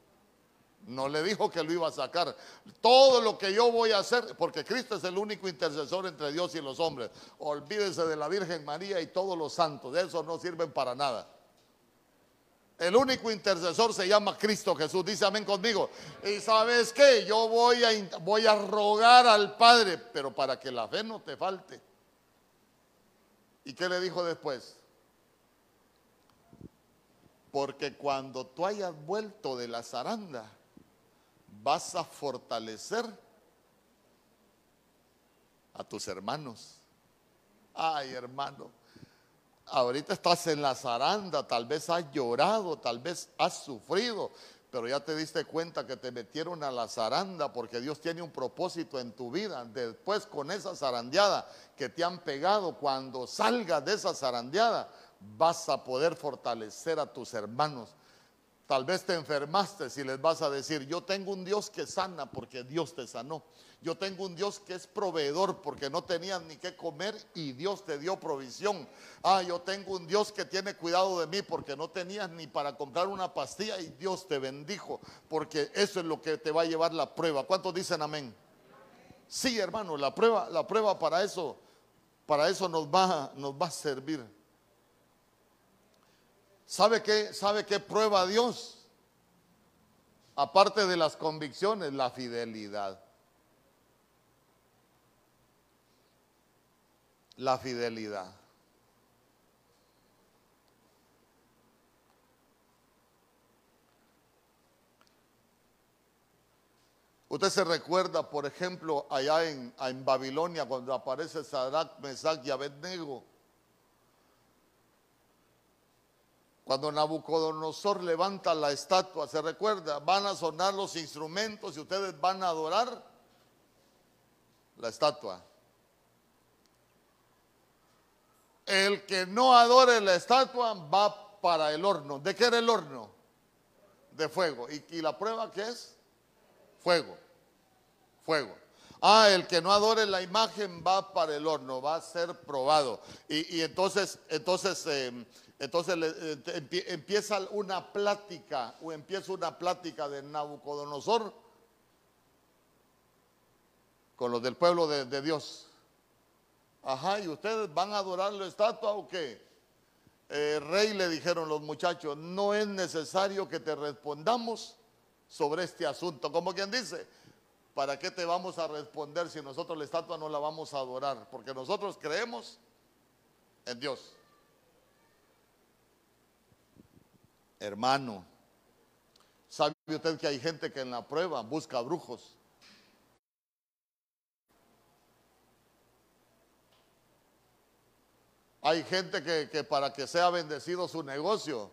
No le dijo que lo iba a sacar. Todo lo que yo voy a hacer, porque Cristo es el único intercesor entre Dios y los hombres. Olvídese de la Virgen María y todos los santos, de eso no sirven para nada. El único intercesor se llama Cristo Jesús. Dice amén conmigo. Y sabes qué, yo voy a, voy a rogar al Padre, pero para que la fe no te falte. ¿Y qué le dijo después? Porque cuando tú hayas vuelto de la zaranda, vas a fortalecer a tus hermanos. Ay, hermano ahorita estás en la zaranda, tal vez has llorado, tal vez has sufrido, pero ya te diste cuenta que te metieron a la zaranda porque Dios tiene un propósito en tu vida. Después con esa zarandeada que te han pegado, cuando salgas de esa zarandeada, vas a poder fortalecer a tus hermanos. Tal vez te enfermaste si les vas a decir, yo tengo un Dios que sana porque Dios te sanó. Yo tengo un Dios que es proveedor porque no tenías ni qué comer y Dios te dio provisión. Ah, yo tengo un Dios que tiene cuidado de mí porque no tenías ni para comprar una pastilla y Dios te bendijo porque eso es lo que te va a llevar la prueba. ¿Cuántos dicen amén? Sí, hermano, la prueba, la prueba para eso, para eso nos va, nos va a servir. ¿Sabe qué? ¿Sabe qué prueba Dios? Aparte de las convicciones, la fidelidad. la fidelidad. Usted se recuerda, por ejemplo, allá en, en Babilonia, cuando aparece Sadrach, Mesach y Abednego. Cuando Nabucodonosor levanta la estatua, se recuerda, van a sonar los instrumentos y ustedes van a adorar la estatua. El que no adore la estatua va para el horno. ¿De qué era el horno? De fuego. ¿Y, la prueba qué es? Fuego. Fuego. Ah, el que no adore la imagen va para el horno, va a ser probado. Y, entonces, entonces, em, entonces eh, empieza una plática, o empieza una plática de Nabucodonosor con los del pueblo de Dios. Ajá, ¿y ustedes van a adorar la estatua o qué? Eh, rey le dijeron los muchachos, no es necesario que te respondamos sobre este asunto. Como quien dice, ¿para qué te vamos a responder si nosotros la estatua no la vamos a adorar? Porque nosotros creemos en Dios. Hermano, ¿sabe usted que hay gente que en la prueba busca brujos? Hay gente que, para que sea bendecido su negocio,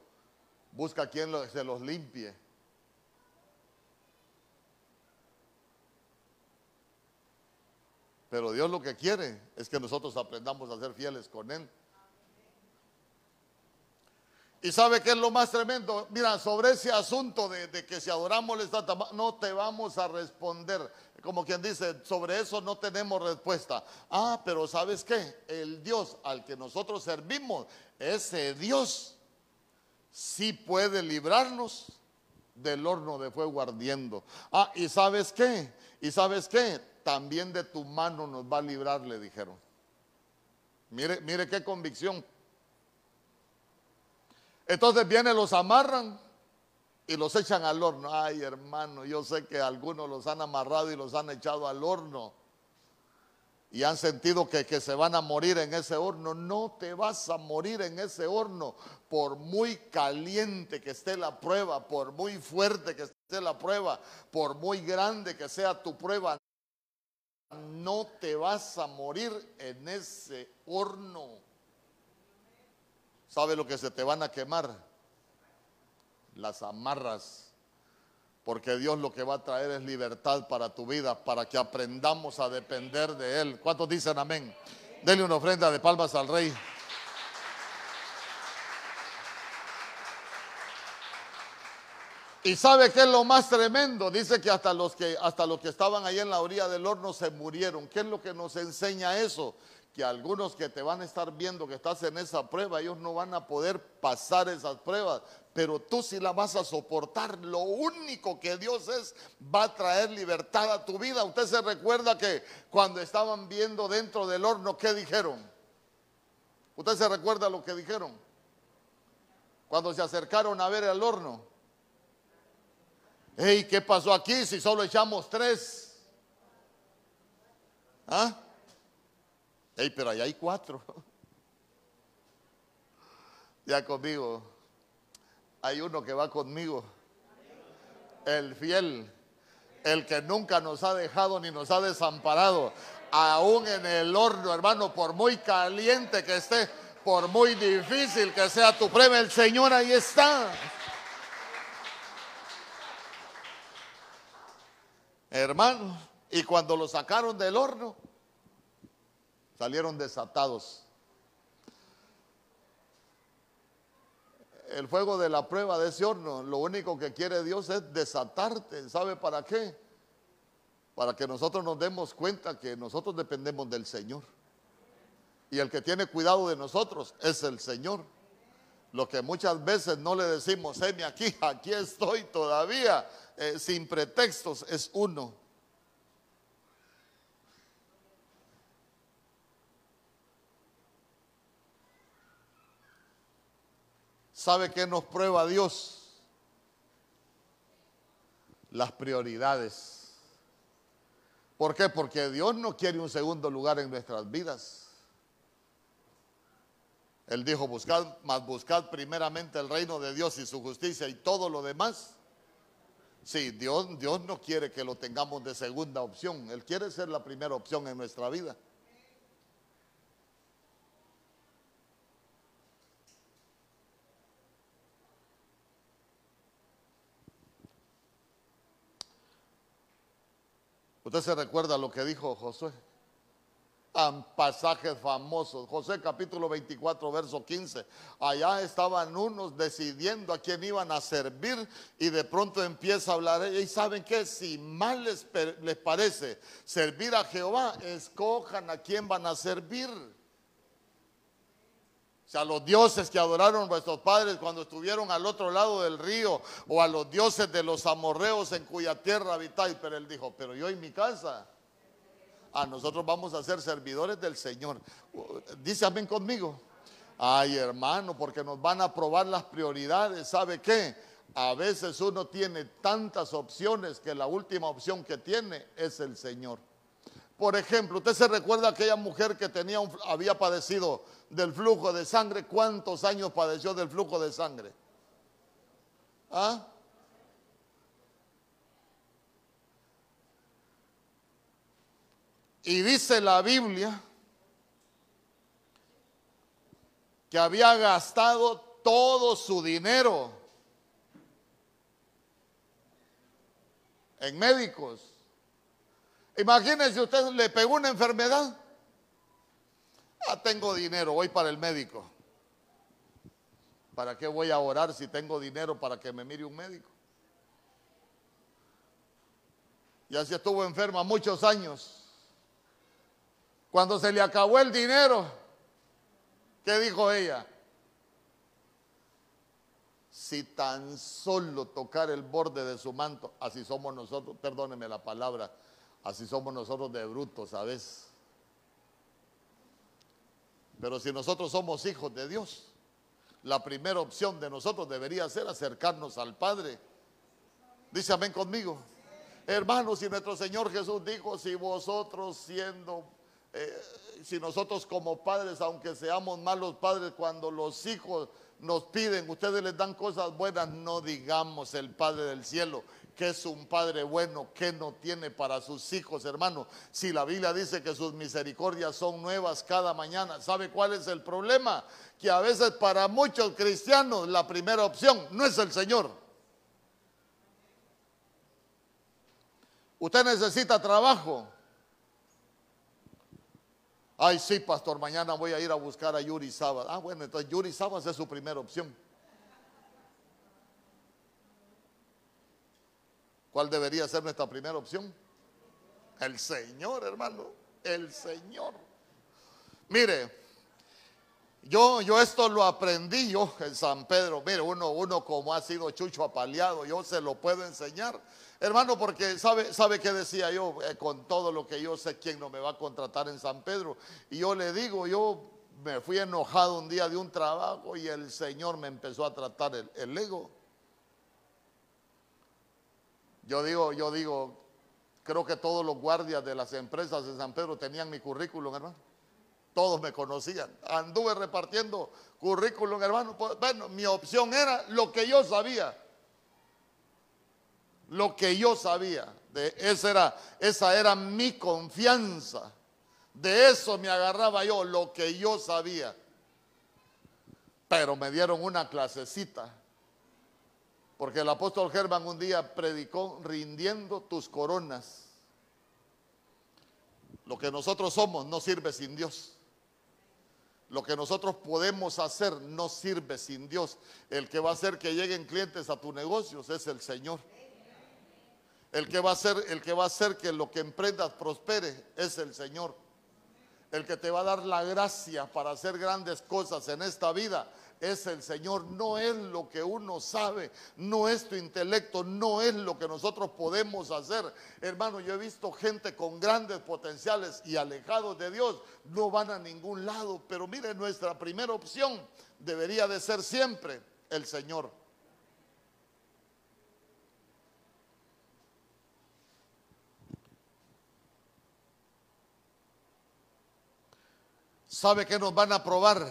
busca quien se los limpie. Pero Dios lo que quiere es que nosotros aprendamos a ser fieles con Él. Y sabe qué es lo más tremendo. Mira, sobre ese asunto de, que si adoramos la estatua, no te vamos a responder. Como quien dice, sobre eso no tenemos respuesta. Ah, pero ¿sabes qué? El Dios al que nosotros servimos, ese Dios sí puede librarnos del horno de fuego ardiendo. Ah, y ¿sabes qué? ¿Y sabes qué? También de tu mano nos va a librar, le dijeron. Mire, mire qué convicción. Entonces vienen, los amarran y los echan al horno. Ay, hermano, yo sé que algunos los han amarrado y los han echado al horno. Y han sentido que, que, se van a morir en ese horno. No te vas a morir en ese horno. Por muy caliente que esté la prueba, por muy fuerte que esté la prueba, por muy grande que sea tu prueba, no te vas a morir en ese horno. ¿Sabe lo que se te van a quemar? las amarras. Porque Dios lo que va a traer es libertad para tu vida, para que aprendamos a depender de Él. ¿Cuántos dicen amén? Denle una ofrenda de palmas al Rey. Y sabe que es lo más tremendo. Dice que hasta los que hasta los que estaban ahí en la orilla del horno se murieron. ¿Qué es lo que nos enseña eso? Que algunos que te van a estar viendo que estás en esa prueba, ellos no van a poder pasar esas pruebas, pero tú sí la vas a soportar. Lo único que Dios es va a traer libertad a tu vida. Usted se recuerda que cuando estaban viendo dentro del horno, ¿qué dijeron? ¿Usted se recuerda lo que dijeron? Cuando se acercaron a ver el horno. Hey, ¿qué pasó aquí si solo echamos tres? ¿Ah? Pero ahí hay cuatro. Ya conmigo. Hay uno que va conmigo. El fiel. El que nunca nos ha dejado ni nos ha desamparado. Aún en el horno, hermano, por muy caliente que esté, por muy difícil que sea tu prueba, el Señor ahí está. Hermano, y cuando lo sacaron del horno, salieron desatados. El fuego de la prueba de ese horno, lo único que quiere Dios es desatarte. ¿Sabe para qué? Para que nosotros nos demos cuenta que nosotros dependemos del Señor. Y el que tiene cuidado de nosotros es el Señor. Lo que muchas veces no le decimos, heme aquí, aquí estoy todavía, eh, sin pretextos, es uno. ¿Sabe qué nos prueba Dios? Las prioridades. ¿Por qué? Porque Dios no quiere un segundo lugar en nuestras vidas. Él dijo, buscad, más buscad primeramente el reino de Dios y su justicia y todo lo demás. Sí, Dios, Dios no quiere que lo tengamos de segunda opción. Él quiere ser la primera opción en nuestra vida. Usted se recuerda lo que dijo Josué. Ah, pasajes famosos. José capítulo 24, verso 15. Allá estaban unos decidiendo a quién iban a servir y de pronto empieza a hablar. Y saben que si mal les parece servir a Jehová, escojan a quién van a servir. O sea, los dioses que adoraron vuestros padres cuando estuvieron al otro lado del río, o a los dioses de los amorreos en cuya tierra habitáis. Pero él dijo, pero yo en mi casa, a nosotros vamos a ser servidores del Señor. Dice amén conmigo. Ay, hermano, porque nos van a probar las prioridades. ¿Sabe qué? A veces uno tiene tantas opciones que la última opción que tiene es el Señor. Por ejemplo, usted se recuerda aquella mujer que tenía había padecido del flujo de sangre. ¿Cuántos años padeció del flujo de sangre? ¿Ah? Y dice la Biblia que había gastado todo su dinero en médicos. Imagínense usted le pegó una enfermedad Ah, tengo dinero, voy para el médico. ¿Para qué voy a orar si tengo dinero para que me mire un médico? Y así estuvo enferma muchos años. Cuando se le acabó el dinero, ¿qué dijo ella? Si tan solo tocar el borde de su manto, así somos nosotros, perdóneme la palabra, así somos nosotros de brutos veces. Pero si nosotros somos hijos de Dios, la primera opción de nosotros debería ser acercarnos al Padre Dice amén conmigo. Hermanos, y nuestro Señor Jesús dijo, si vosotros siendo, eh, si nosotros como padres, aunque seamos malos padres, cuando los hijos nos piden, ustedes les dan cosas buenas, no digamos el Padre del cielo, que es un Padre bueno, que no tiene para sus hijos, hermano. Si la Biblia dice que sus misericordias son nuevas cada mañana, ¿sabe cuál es el problema? Que a veces para muchos cristianos la primera opción no es el Señor. Usted necesita trabajo. Ay, sí, pastor, mañana voy a ir a buscar a Yuri Sabas. Ah, bueno, entonces Yuri Sabas es su primera opción. ¿Cuál debería ser nuestra primera opción? El Señor, hermano. El Señor. Mire, yo, yo esto lo aprendí yo en San Pedro. Mire, uno, uno como ha sido chucho apaleado, yo se lo puedo enseñar. Hermano, porque sabe, sabe que decía yo, eh, con todo lo que yo sé, quién no me va a contratar en San Pedro. Y yo le digo, yo me fui enojado un día de un trabajo y el Señor me empezó a tratar el, el ego. Yo digo, yo digo, creo que todos los guardias de las empresas de San Pedro tenían mi currículum, hermano. Todos me conocían. Anduve repartiendo currículum, hermano. Pues, bueno, mi opción era lo que yo sabía lo que yo sabía. De esa, era, esa era mi confianza. De eso me agarraba yo, lo que yo sabía. Pero me dieron una clasecita. Porque el apóstol Germán un día predicó rindiendo tus coronas. Lo que nosotros somos no sirve sin Dios. Lo que nosotros podemos hacer no sirve sin Dios. El que va a hacer que lleguen clientes a tus negocios es el Señor. El que va a hacer, el que va a que lo que emprendas prospere es el Señor. El que te va a dar la gracia para hacer grandes cosas en esta vida es el Señor. No es lo que uno sabe, no es tu intelecto, no es lo que nosotros podemos hacer. Hermano, yo he visto gente con grandes potenciales y alejados de Dios, no van a ningún lado. Pero mire, nuestra primera opción debería de ser siempre el Señor. ¿Sabe que nos van a probar?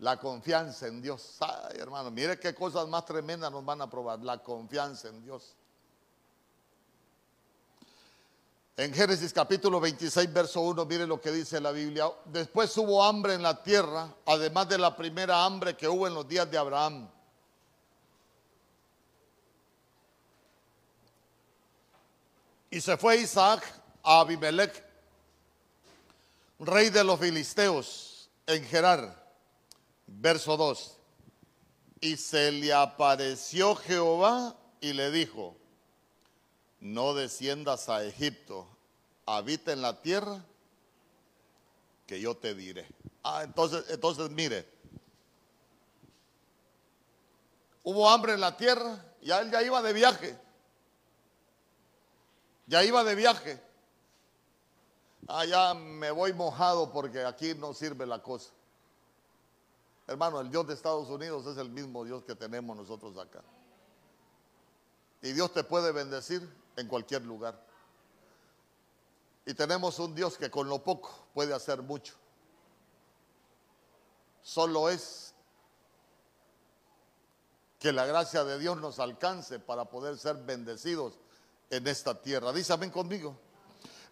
La confianza en Dios. Ay, hermano, mire qué cosas más tremendas nos van a probar. La confianza en Dios. En Génesis capítulo 26, verso 1, mire lo que dice la Biblia. Después hubo hambre en la tierra, además de la primera hambre que hubo en los días de Abraham. Y se fue Isaac a Abimelech rey de los filisteos, en Gerar. Verso 2. Y se le apareció Jehová y le dijo, no desciendas a Egipto, habita en la tierra que yo te diré. Ah, entonces, entonces mire, hubo hambre en la tierra, ya él ya iba de viaje, ya iba de viaje allá me voy mojado porque aquí no sirve la cosa. Hermano, el Dios de Estados Unidos es el mismo Dios que tenemos nosotros acá. Y Dios te puede bendecir en cualquier lugar. Y tenemos un Dios que con lo poco puede hacer mucho. Solo es que la gracia de Dios nos alcance para poder ser bendecidos en esta tierra. Amén conmigo.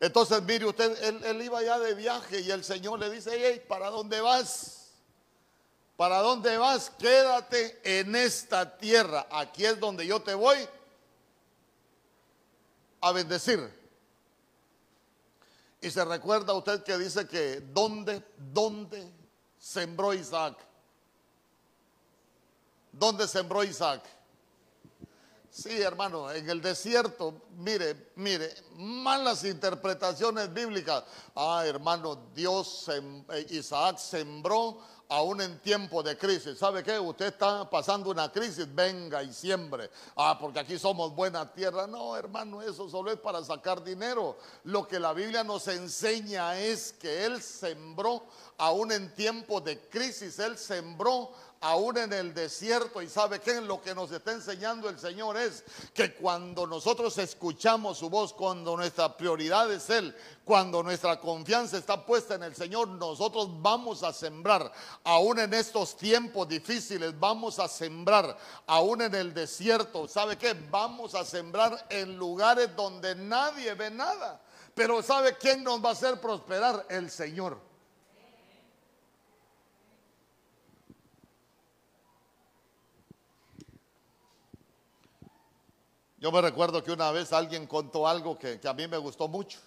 Entonces, mire usted, él, iba ya de viaje y el Señor le dice, hey, ¿para dónde vas? ¿Para dónde vas? Quédate en esta tierra. Aquí es donde yo te voy a bendecir. Y se recuerda usted que dice que ¿dónde, dónde sembró Isaac? ¿Dónde sembró Isaac? Sí, hermano, en el desierto, mire, mire, malas interpretaciones bíblicas. Ah, hermano, Dios, eh, Isaac sembró aún en tiempo de crisis. ¿Sabe qué? Usted está pasando una crisis, venga y siembre. Ah, porque aquí somos buena tierra. No, hermano, eso solo es para sacar dinero. Lo que la Biblia nos enseña es que Él sembró aún en tiempo de crisis. Él sembró aún en el desierto. Y sabe que lo que nos está enseñando el Señor es que cuando nosotros escuchamos su voz, cuando nuestra prioridad es Él, cuando nuestra confianza está puesta en el Señor, nosotros vamos a sembrar, aún en estos tiempos difíciles, vamos a sembrar, aún en el desierto. ¿Sabe qué? Vamos a sembrar en lugares donde nadie ve nada. Pero ¿sabe quién nos va a hacer prosperar? El Señor. Yo me recuerdo que una vez alguien contó algo que, a mí me gustó mucho.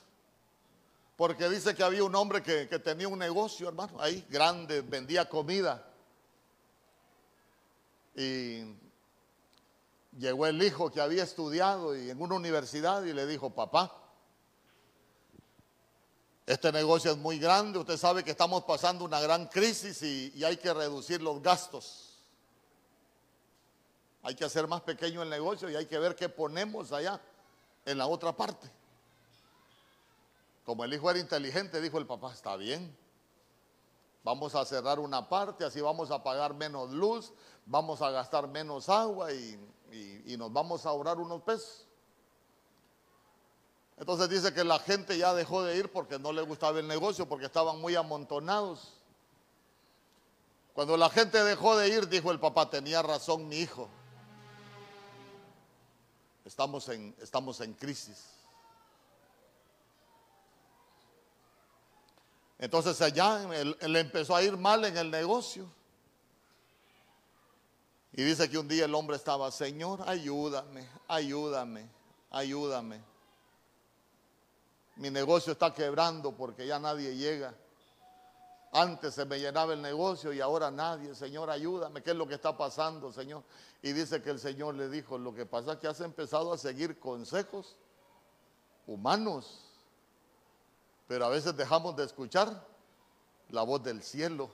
Porque dice que había un hombre que, tenía un negocio, hermano, ahí grande, vendía comida. Y llegó el hijo que había estudiado y en una universidad y le dijo, papá, este negocio es muy grande, usted sabe que estamos pasando una gran crisis y hay que reducir los gastos. Hay que hacer más pequeño el negocio y hay que ver qué ponemos allá en la otra parte. Como el hijo era inteligente, dijo el papá, está bien. Vamos a cerrar una parte, así vamos a pagar menos luz, vamos a gastar menos agua y, nos vamos a ahorrar unos pesos. Entonces dice que la gente ya dejó de ir porque no le gustaba el negocio, porque estaban muy amontonados. Cuando la gente dejó de ir, dijo el papá, tenía razón mi hijo. Estamos en, estamos en crisis. Entonces allá él, empezó a ir mal en el negocio. Y dice que un día el hombre estaba, Señor, ayúdame, ayúdame, ayúdame. Mi negocio está quebrando porque ya nadie llega. Antes se me llenaba el negocio y ahora nadie. Señor, ayúdame. ¿Qué es lo que está pasando, Señor? Y dice que el Señor le dijo, lo que pasa es que has empezado a seguir consejos humanos. Pero a veces dejamos de escuchar la voz del cielo.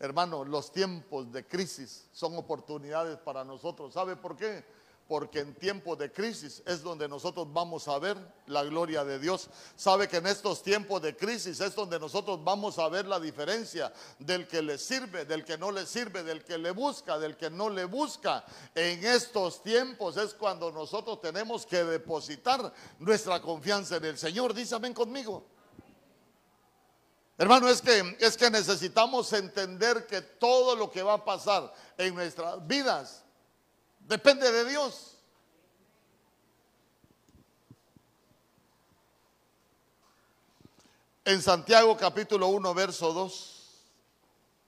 Hermano, los tiempos de crisis son oportunidades para nosotros. ¿Sabe por qué? Porque en tiempos de crisis es donde nosotros vamos a ver la gloria de Dios. Sabe que en estos tiempos de crisis es donde nosotros vamos a ver la diferencia del que le sirve, del que no le sirve, del que le busca, del que no le busca. En estos tiempos es cuando nosotros tenemos que depositar nuestra confianza en el Señor. Dice amén conmigo. Hermano, es que, es que necesitamos entender que todo lo que va a pasar en nuestras vidas Depende de Dios. En Santiago capítulo 1, verso 2,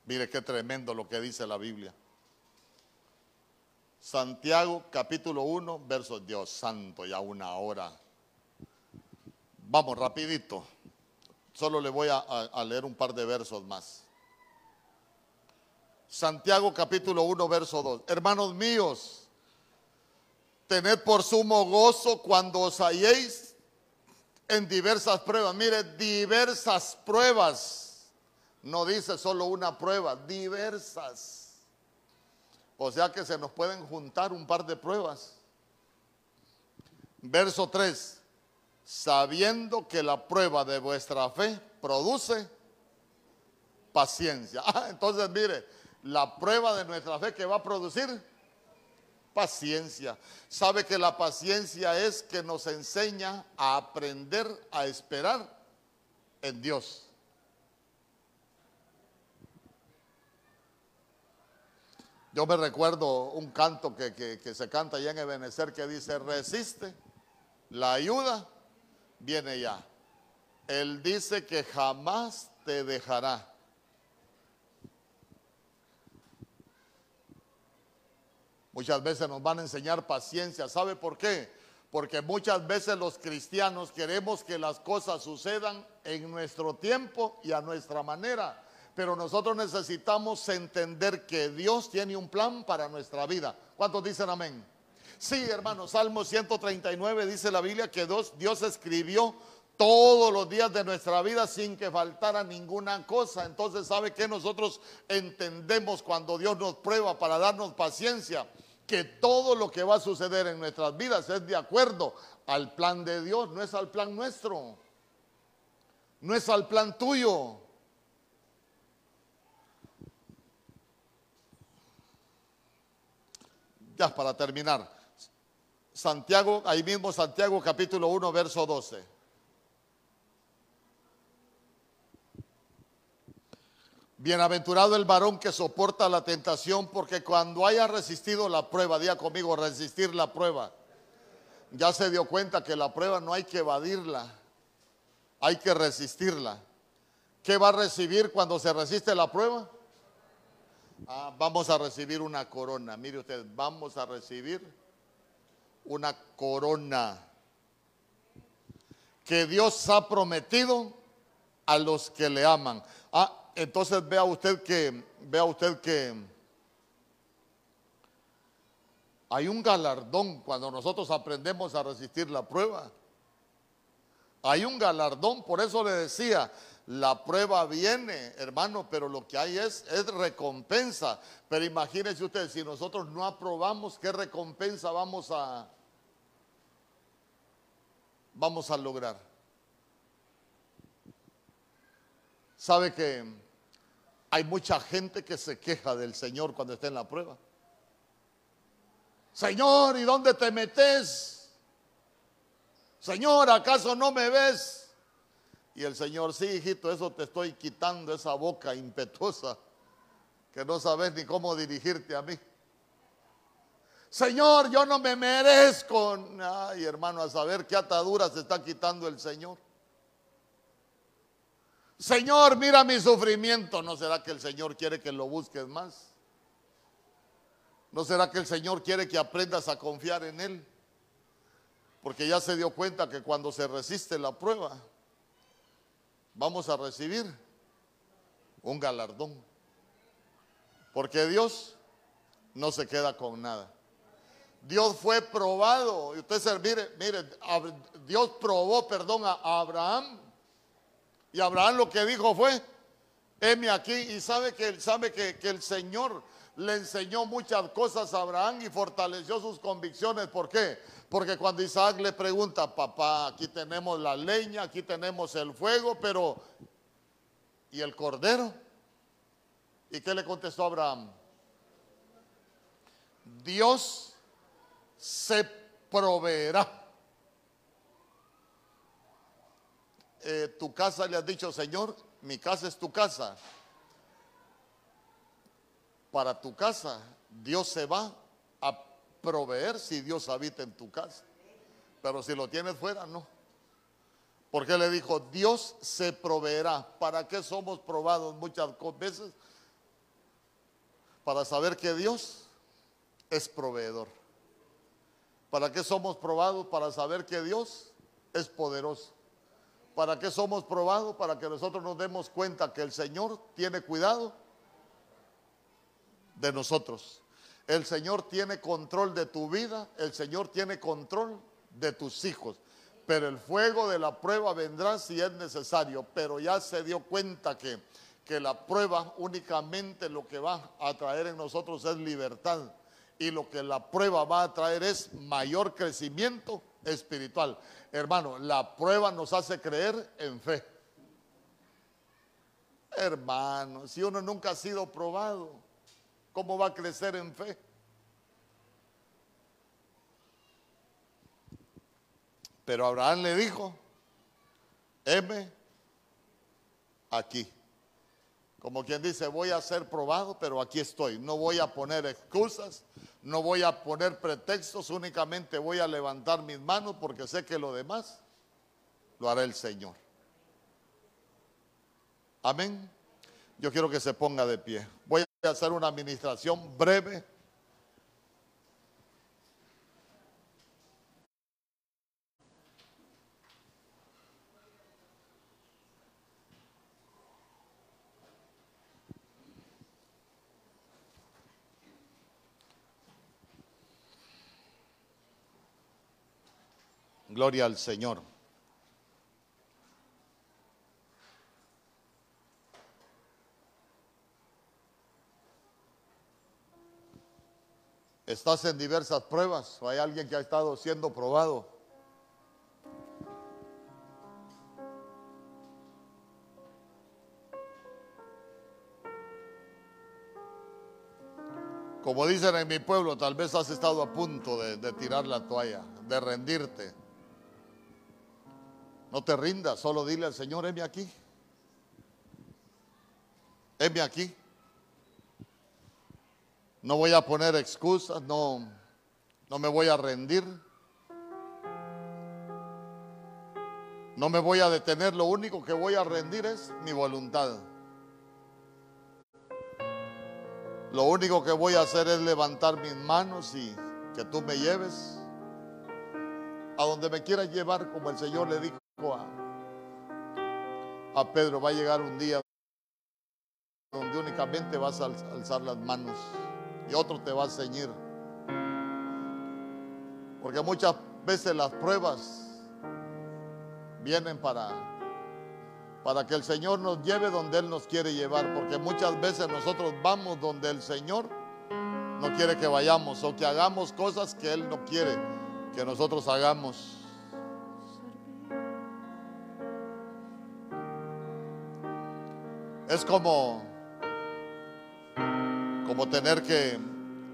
mire qué tremendo lo que dice la Biblia. Santiago capítulo 1, verso Dios santo, ya una hora. Vamos, rapidito. Solo le voy a, a leer un par de versos más. Santiago capítulo 1, verso 2. Hermanos míos, Tened por sumo gozo cuando os halléis en diversas pruebas. Mire, diversas pruebas. No dice solo una prueba, diversas. O sea que se nos pueden juntar un par de pruebas. Verso 3. Sabiendo que la prueba de vuestra fe produce paciencia. Ah, entonces mire, la prueba de nuestra fe que va a producir paciencia. Sabe que la paciencia es que nos enseña a aprender a esperar en Dios. Yo me recuerdo un canto que, se canta allá en Ebenezer que dice, resiste, la ayuda viene ya. Él dice que jamás te dejará Muchas veces nos van a enseñar paciencia. ¿Sabe por qué? Porque muchas veces los cristianos queremos que las cosas sucedan en nuestro tiempo y a nuestra manera. Pero nosotros necesitamos entender que Dios tiene un plan para nuestra vida. ¿Cuántos dicen amén? Sí, hermano, Salmo 139 dice la Biblia que Dios, Dios escribió todos los días de nuestra vida sin que faltara ninguna cosa. Entonces, ¿sabe que nosotros entendemos cuando Dios nos prueba para darnos paciencia? Que todo lo que va a suceder en nuestras vidas es de acuerdo al plan de Dios, no es al plan nuestro, no es al plan tuyo. Ya para terminar, Santiago, ahí mismo Santiago capítulo 1, verso 12. Bienaventurado el varón que soporta la tentación, porque cuando haya resistido la prueba, diga conmigo, resistir la prueba, ya se dio cuenta que la prueba no hay que evadirla, hay que resistirla. ¿Qué va a recibir cuando se resiste la prueba? Ah, vamos a recibir una corona. Mire usted, vamos a recibir una corona que Dios ha prometido a los que le aman. Ah, entonces vea usted que, vea usted que hay un galardón cuando nosotros aprendemos a resistir la prueba. Hay un galardón, por eso le decía, la prueba viene, hermano, pero lo que hay es, es recompensa. Pero imagínese usted, si nosotros no aprobamos, ¿qué recompensa vamos a, vamos a lograr? ¿Sabe que hay mucha gente que se queja del Señor cuando está en la prueba. Señor, ¿y dónde te metes? Señor, ¿acaso no me ves? Y el Señor, sí, hijito, eso te estoy quitando, esa boca impetuosa, que no sabes ni cómo dirigirte a mí. Señor, yo no me merezco. Ay, hermano, a saber qué atadura se está quitando el Señor. Señor, mira mi sufrimiento. ¿No será que el Señor quiere que lo busques más? ¿No será que el Señor quiere que aprendas a confiar en Él? Porque ya se dio cuenta que cuando se resiste la prueba, vamos a recibir un galardón. Porque Dios no se queda con nada. Dios fue probado. Y usted se, mire, Dios probó, perdón, a Abraham y Abraham lo que dijo fue, heme aquí. Y sabe que, sabe que, que el Señor le enseñó muchas cosas a Abraham y fortaleció sus convicciones. ¿Por qué? Porque cuando Isaac le pregunta, papá, aquí tenemos la leña, aquí tenemos el fuego, pero ¿y el cordero? ¿Y qué le contestó Abraham? Dios se proveerá. Eh, tu casa le has dicho, Señor, mi casa es tu casa. Para tu casa, Dios se va a proveer si Dios habita en tu casa. Pero si lo tienes fuera, no. Porque le dijo, Dios se proveerá. ¿Para qué somos probados muchas veces? Para saber que Dios es proveedor. ¿Para qué somos probados? Para saber que Dios es poderoso. ¿Para qué somos probados? Para que nosotros nos demos cuenta que el Señor tiene cuidado de nosotros. El Señor tiene control de tu vida, el Señor tiene control de tus hijos. Pero el fuego de la prueba vendrá si es necesario. Pero ya se dio cuenta que, que la prueba únicamente lo que va a traer en nosotros es libertad. Y lo que la prueba va a traer es mayor crecimiento espiritual. Hermano, la prueba nos hace creer en fe. Hermano, si uno nunca ha sido probado, ¿cómo va a crecer en fe? Pero Abraham le dijo, heme aquí. Como quien dice, voy a ser probado, pero aquí estoy. No voy a poner excusas, no voy a poner pretextos, únicamente voy a levantar mis manos porque sé que lo demás lo hará el Señor. Amén. Yo quiero que se ponga de pie. Voy a hacer una administración breve Gloria al Señor. Estás en diversas pruebas hay alguien que ha estado siendo probado. Como dicen en mi pueblo, tal vez has estado a punto de tirar la toalla, de rendirte. No te rindas, solo dile al Señor, heme aquí. Heme aquí. No voy a poner excusas, no, no me voy a rendir. No me voy a detener, lo único que voy a rendir es mi voluntad. Lo único que voy a hacer es levantar mis manos y que tú me lleves a donde me quieras llevar, como el Señor le dijo a, Pedro. Va a llegar un día donde únicamente vas a alzar las manos y otro te va a ceñir. Porque muchas veces las pruebas vienen para, para que el Señor nos lleve donde Él nos quiere llevar. Porque muchas veces nosotros vamos donde el Señor no quiere que vayamos o que hagamos cosas que Él no quiere que nosotros hagamos. Es como como tener que,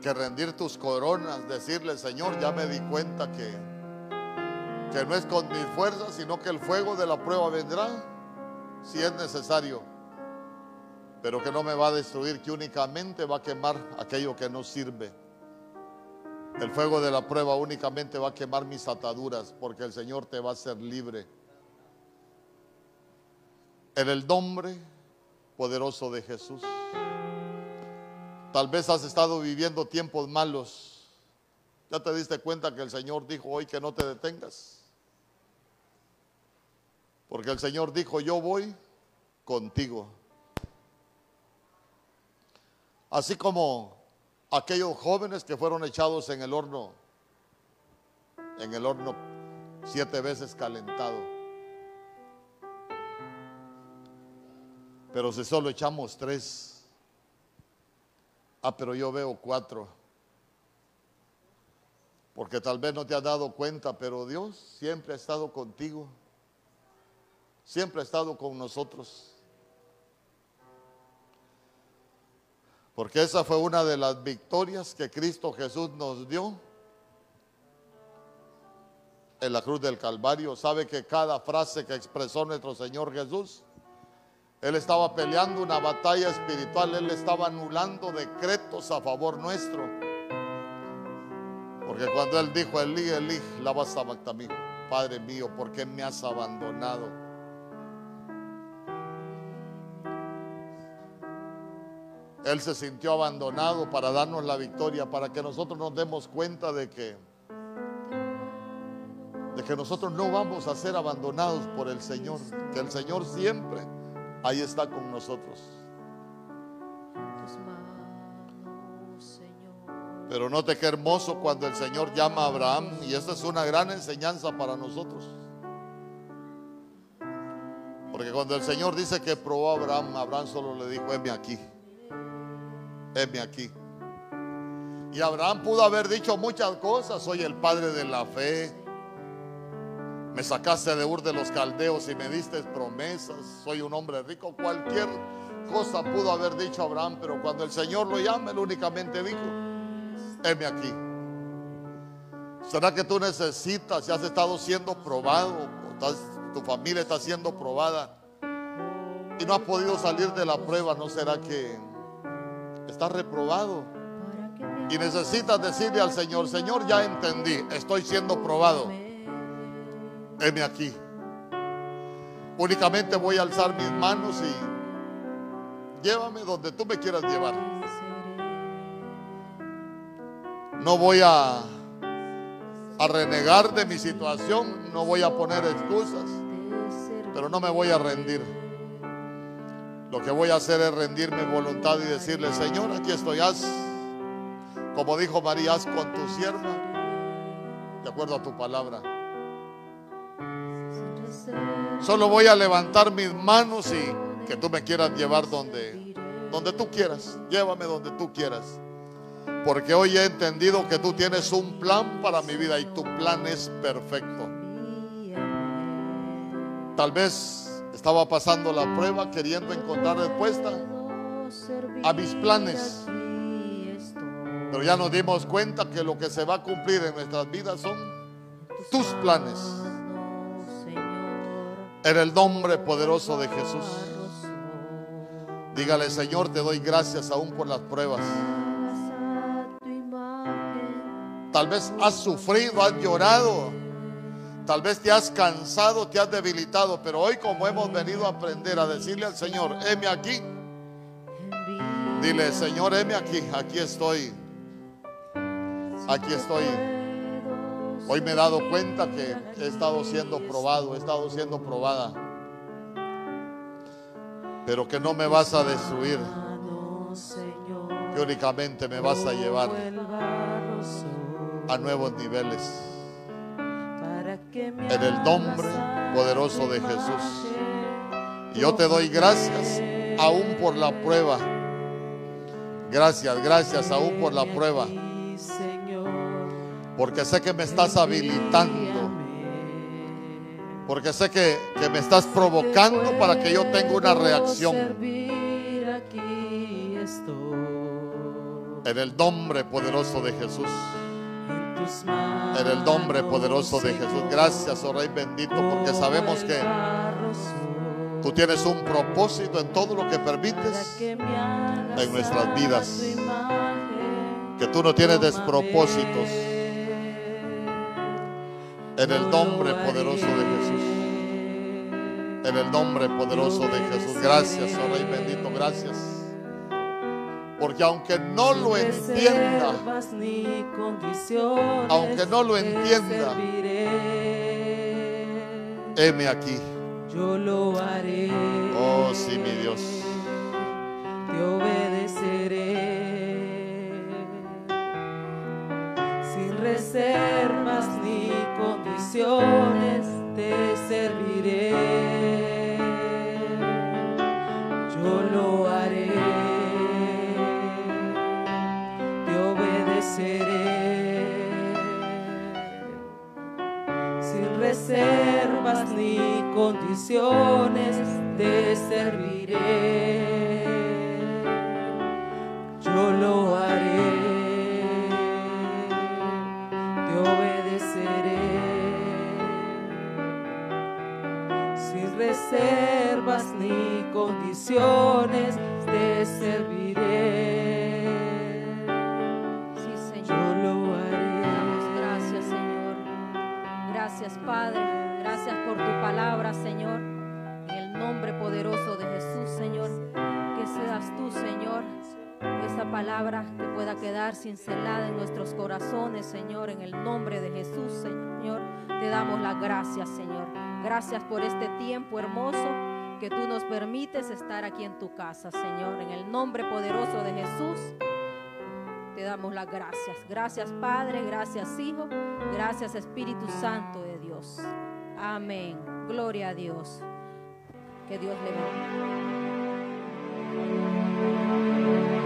que rendir tus coronas, decirle, Señor, ya me di cuenta que, que no es con mis fuerzas, sino que el fuego de la prueba vendrá si es necesario, pero que no me va a destruir, que únicamente va a quemar aquello que no sirve. El fuego de la prueba únicamente va a quemar mis ataduras, porque el Señor te va a hacer libre. En el nombre poderoso de Jesús. Tal vez has estado viviendo tiempos malos. Ya te diste cuenta que el Señor dijo hoy que no te detengas. Porque el Señor dijo, yo voy contigo. Así como aquellos jóvenes que fueron echados en el horno, en el horno siete veces calentado. Pero si solo echamos tres, Ah, pero yo veo cuatro. Porque tal vez no te has dado cuenta, pero Dios siempre ha estado contigo. Siempre ha estado con nosotros. Porque esa fue una de las victorias que Cristo Jesús nos dio en la cruz del Calvario. Sabe que cada frase que expresó nuestro Señor Jesús él estaba peleando una batalla espiritual, él estaba anulando decretos a favor nuestro. Porque cuando él dijo, Elí, Elí, la vas a Padre mío, ¿por qué me has abandonado? Él se sintió abandonado para darnos la victoria, para que nosotros nos demos cuenta de que de que nosotros no vamos a ser abandonados por el Señor, que el Señor siempre ahí está con nosotros. Pero note qué hermoso cuando el Señor llama a Abraham y esta es una gran enseñanza para nosotros. Porque cuando el Señor dice que probó a Abraham, Abraham solo le dijo, heme aquí, heme aquí. Y Abraham pudo haber dicho muchas cosas, soy el padre de la fe, me sacaste de Ur de los Caldeos y me diste promesas. Soy un hombre rico. Cualquier cosa pudo haber dicho Abraham, pero cuando el Señor lo llama, él únicamente dijo, heme aquí. ¿Será que tú necesitas, si has estado siendo probado, tu familia está siendo probada y no has podido salir de la prueba? ¿No será que estás reprobado? Y necesitas decirle al Señor, Señor, ya entendí, estoy siendo probado heme aquí. Únicamente voy a alzar mis manos y llévame donde tú me quieras llevar. No voy a, a renegar de mi situación, no voy a poner excusas, pero no me voy a rendir. Lo que voy a hacer es rendir mi voluntad y decirle, Señor, aquí estoy, haz, como dijo María, haz con tu sierva, de acuerdo a tu palabra. Solo voy a levantar mis manos y que tú me quieras llevar donde, donde tú quieras. Llévame donde tú quieras. Porque hoy he entendido que tú tienes un plan para mi vida y tu plan es perfecto. Tal vez estaba pasando la prueba queriendo encontrar respuesta a mis planes. Pero ya nos dimos cuenta que lo que se va a cumplir en nuestras vidas son tus planes. En el nombre poderoso de Jesús. Dígale, Señor, te doy gracias aún por las pruebas. Tal vez has sufrido, has llorado. Tal vez te has cansado, te has debilitado. Pero hoy como hemos venido a aprender a decirle al Señor, heme aquí. Dile, Señor, heme aquí. Aquí estoy. Aquí estoy. Hoy me he dado cuenta que he estado siendo probado, he estado siendo probada. Pero que no me vas a destruir. Que únicamente me vas a llevar a nuevos niveles. En el nombre poderoso de Jesús. Y yo te doy gracias aún por la prueba. Gracias, gracias aún por la prueba. Porque sé que me estás habilitando. Porque sé que, que me estás provocando para que yo tenga una reacción. En el nombre poderoso de Jesús. En el nombre poderoso de Jesús. Gracias, oh Rey bendito, porque sabemos que tú tienes un propósito en todo lo que permites en nuestras vidas. Que tú no tienes despropósitos. En el nombre poderoso de Jesús. En el nombre poderoso de Jesús. Gracias, oh Rey bendito, gracias. Porque aunque no lo entienda, aunque no lo entienda, heme aquí. Yo lo haré. Oh, sí, mi Dios. Te obedeceré. Sin reservas ni te serviré. Yo lo haré. Te obedeceré. Sin reservas ni condiciones te serviré. Quedar cincelada en nuestros corazones, Señor. En el nombre de Jesús, Señor. Te damos las gracias, Señor. Gracias por este tiempo hermoso que tú nos permites estar aquí en tu casa, Señor. En el nombre poderoso de Jesús. Te damos las gracias. Gracias Padre, gracias Hijo, gracias Espíritu Santo de Dios. Amén. Gloria a Dios. Que Dios le bendiga.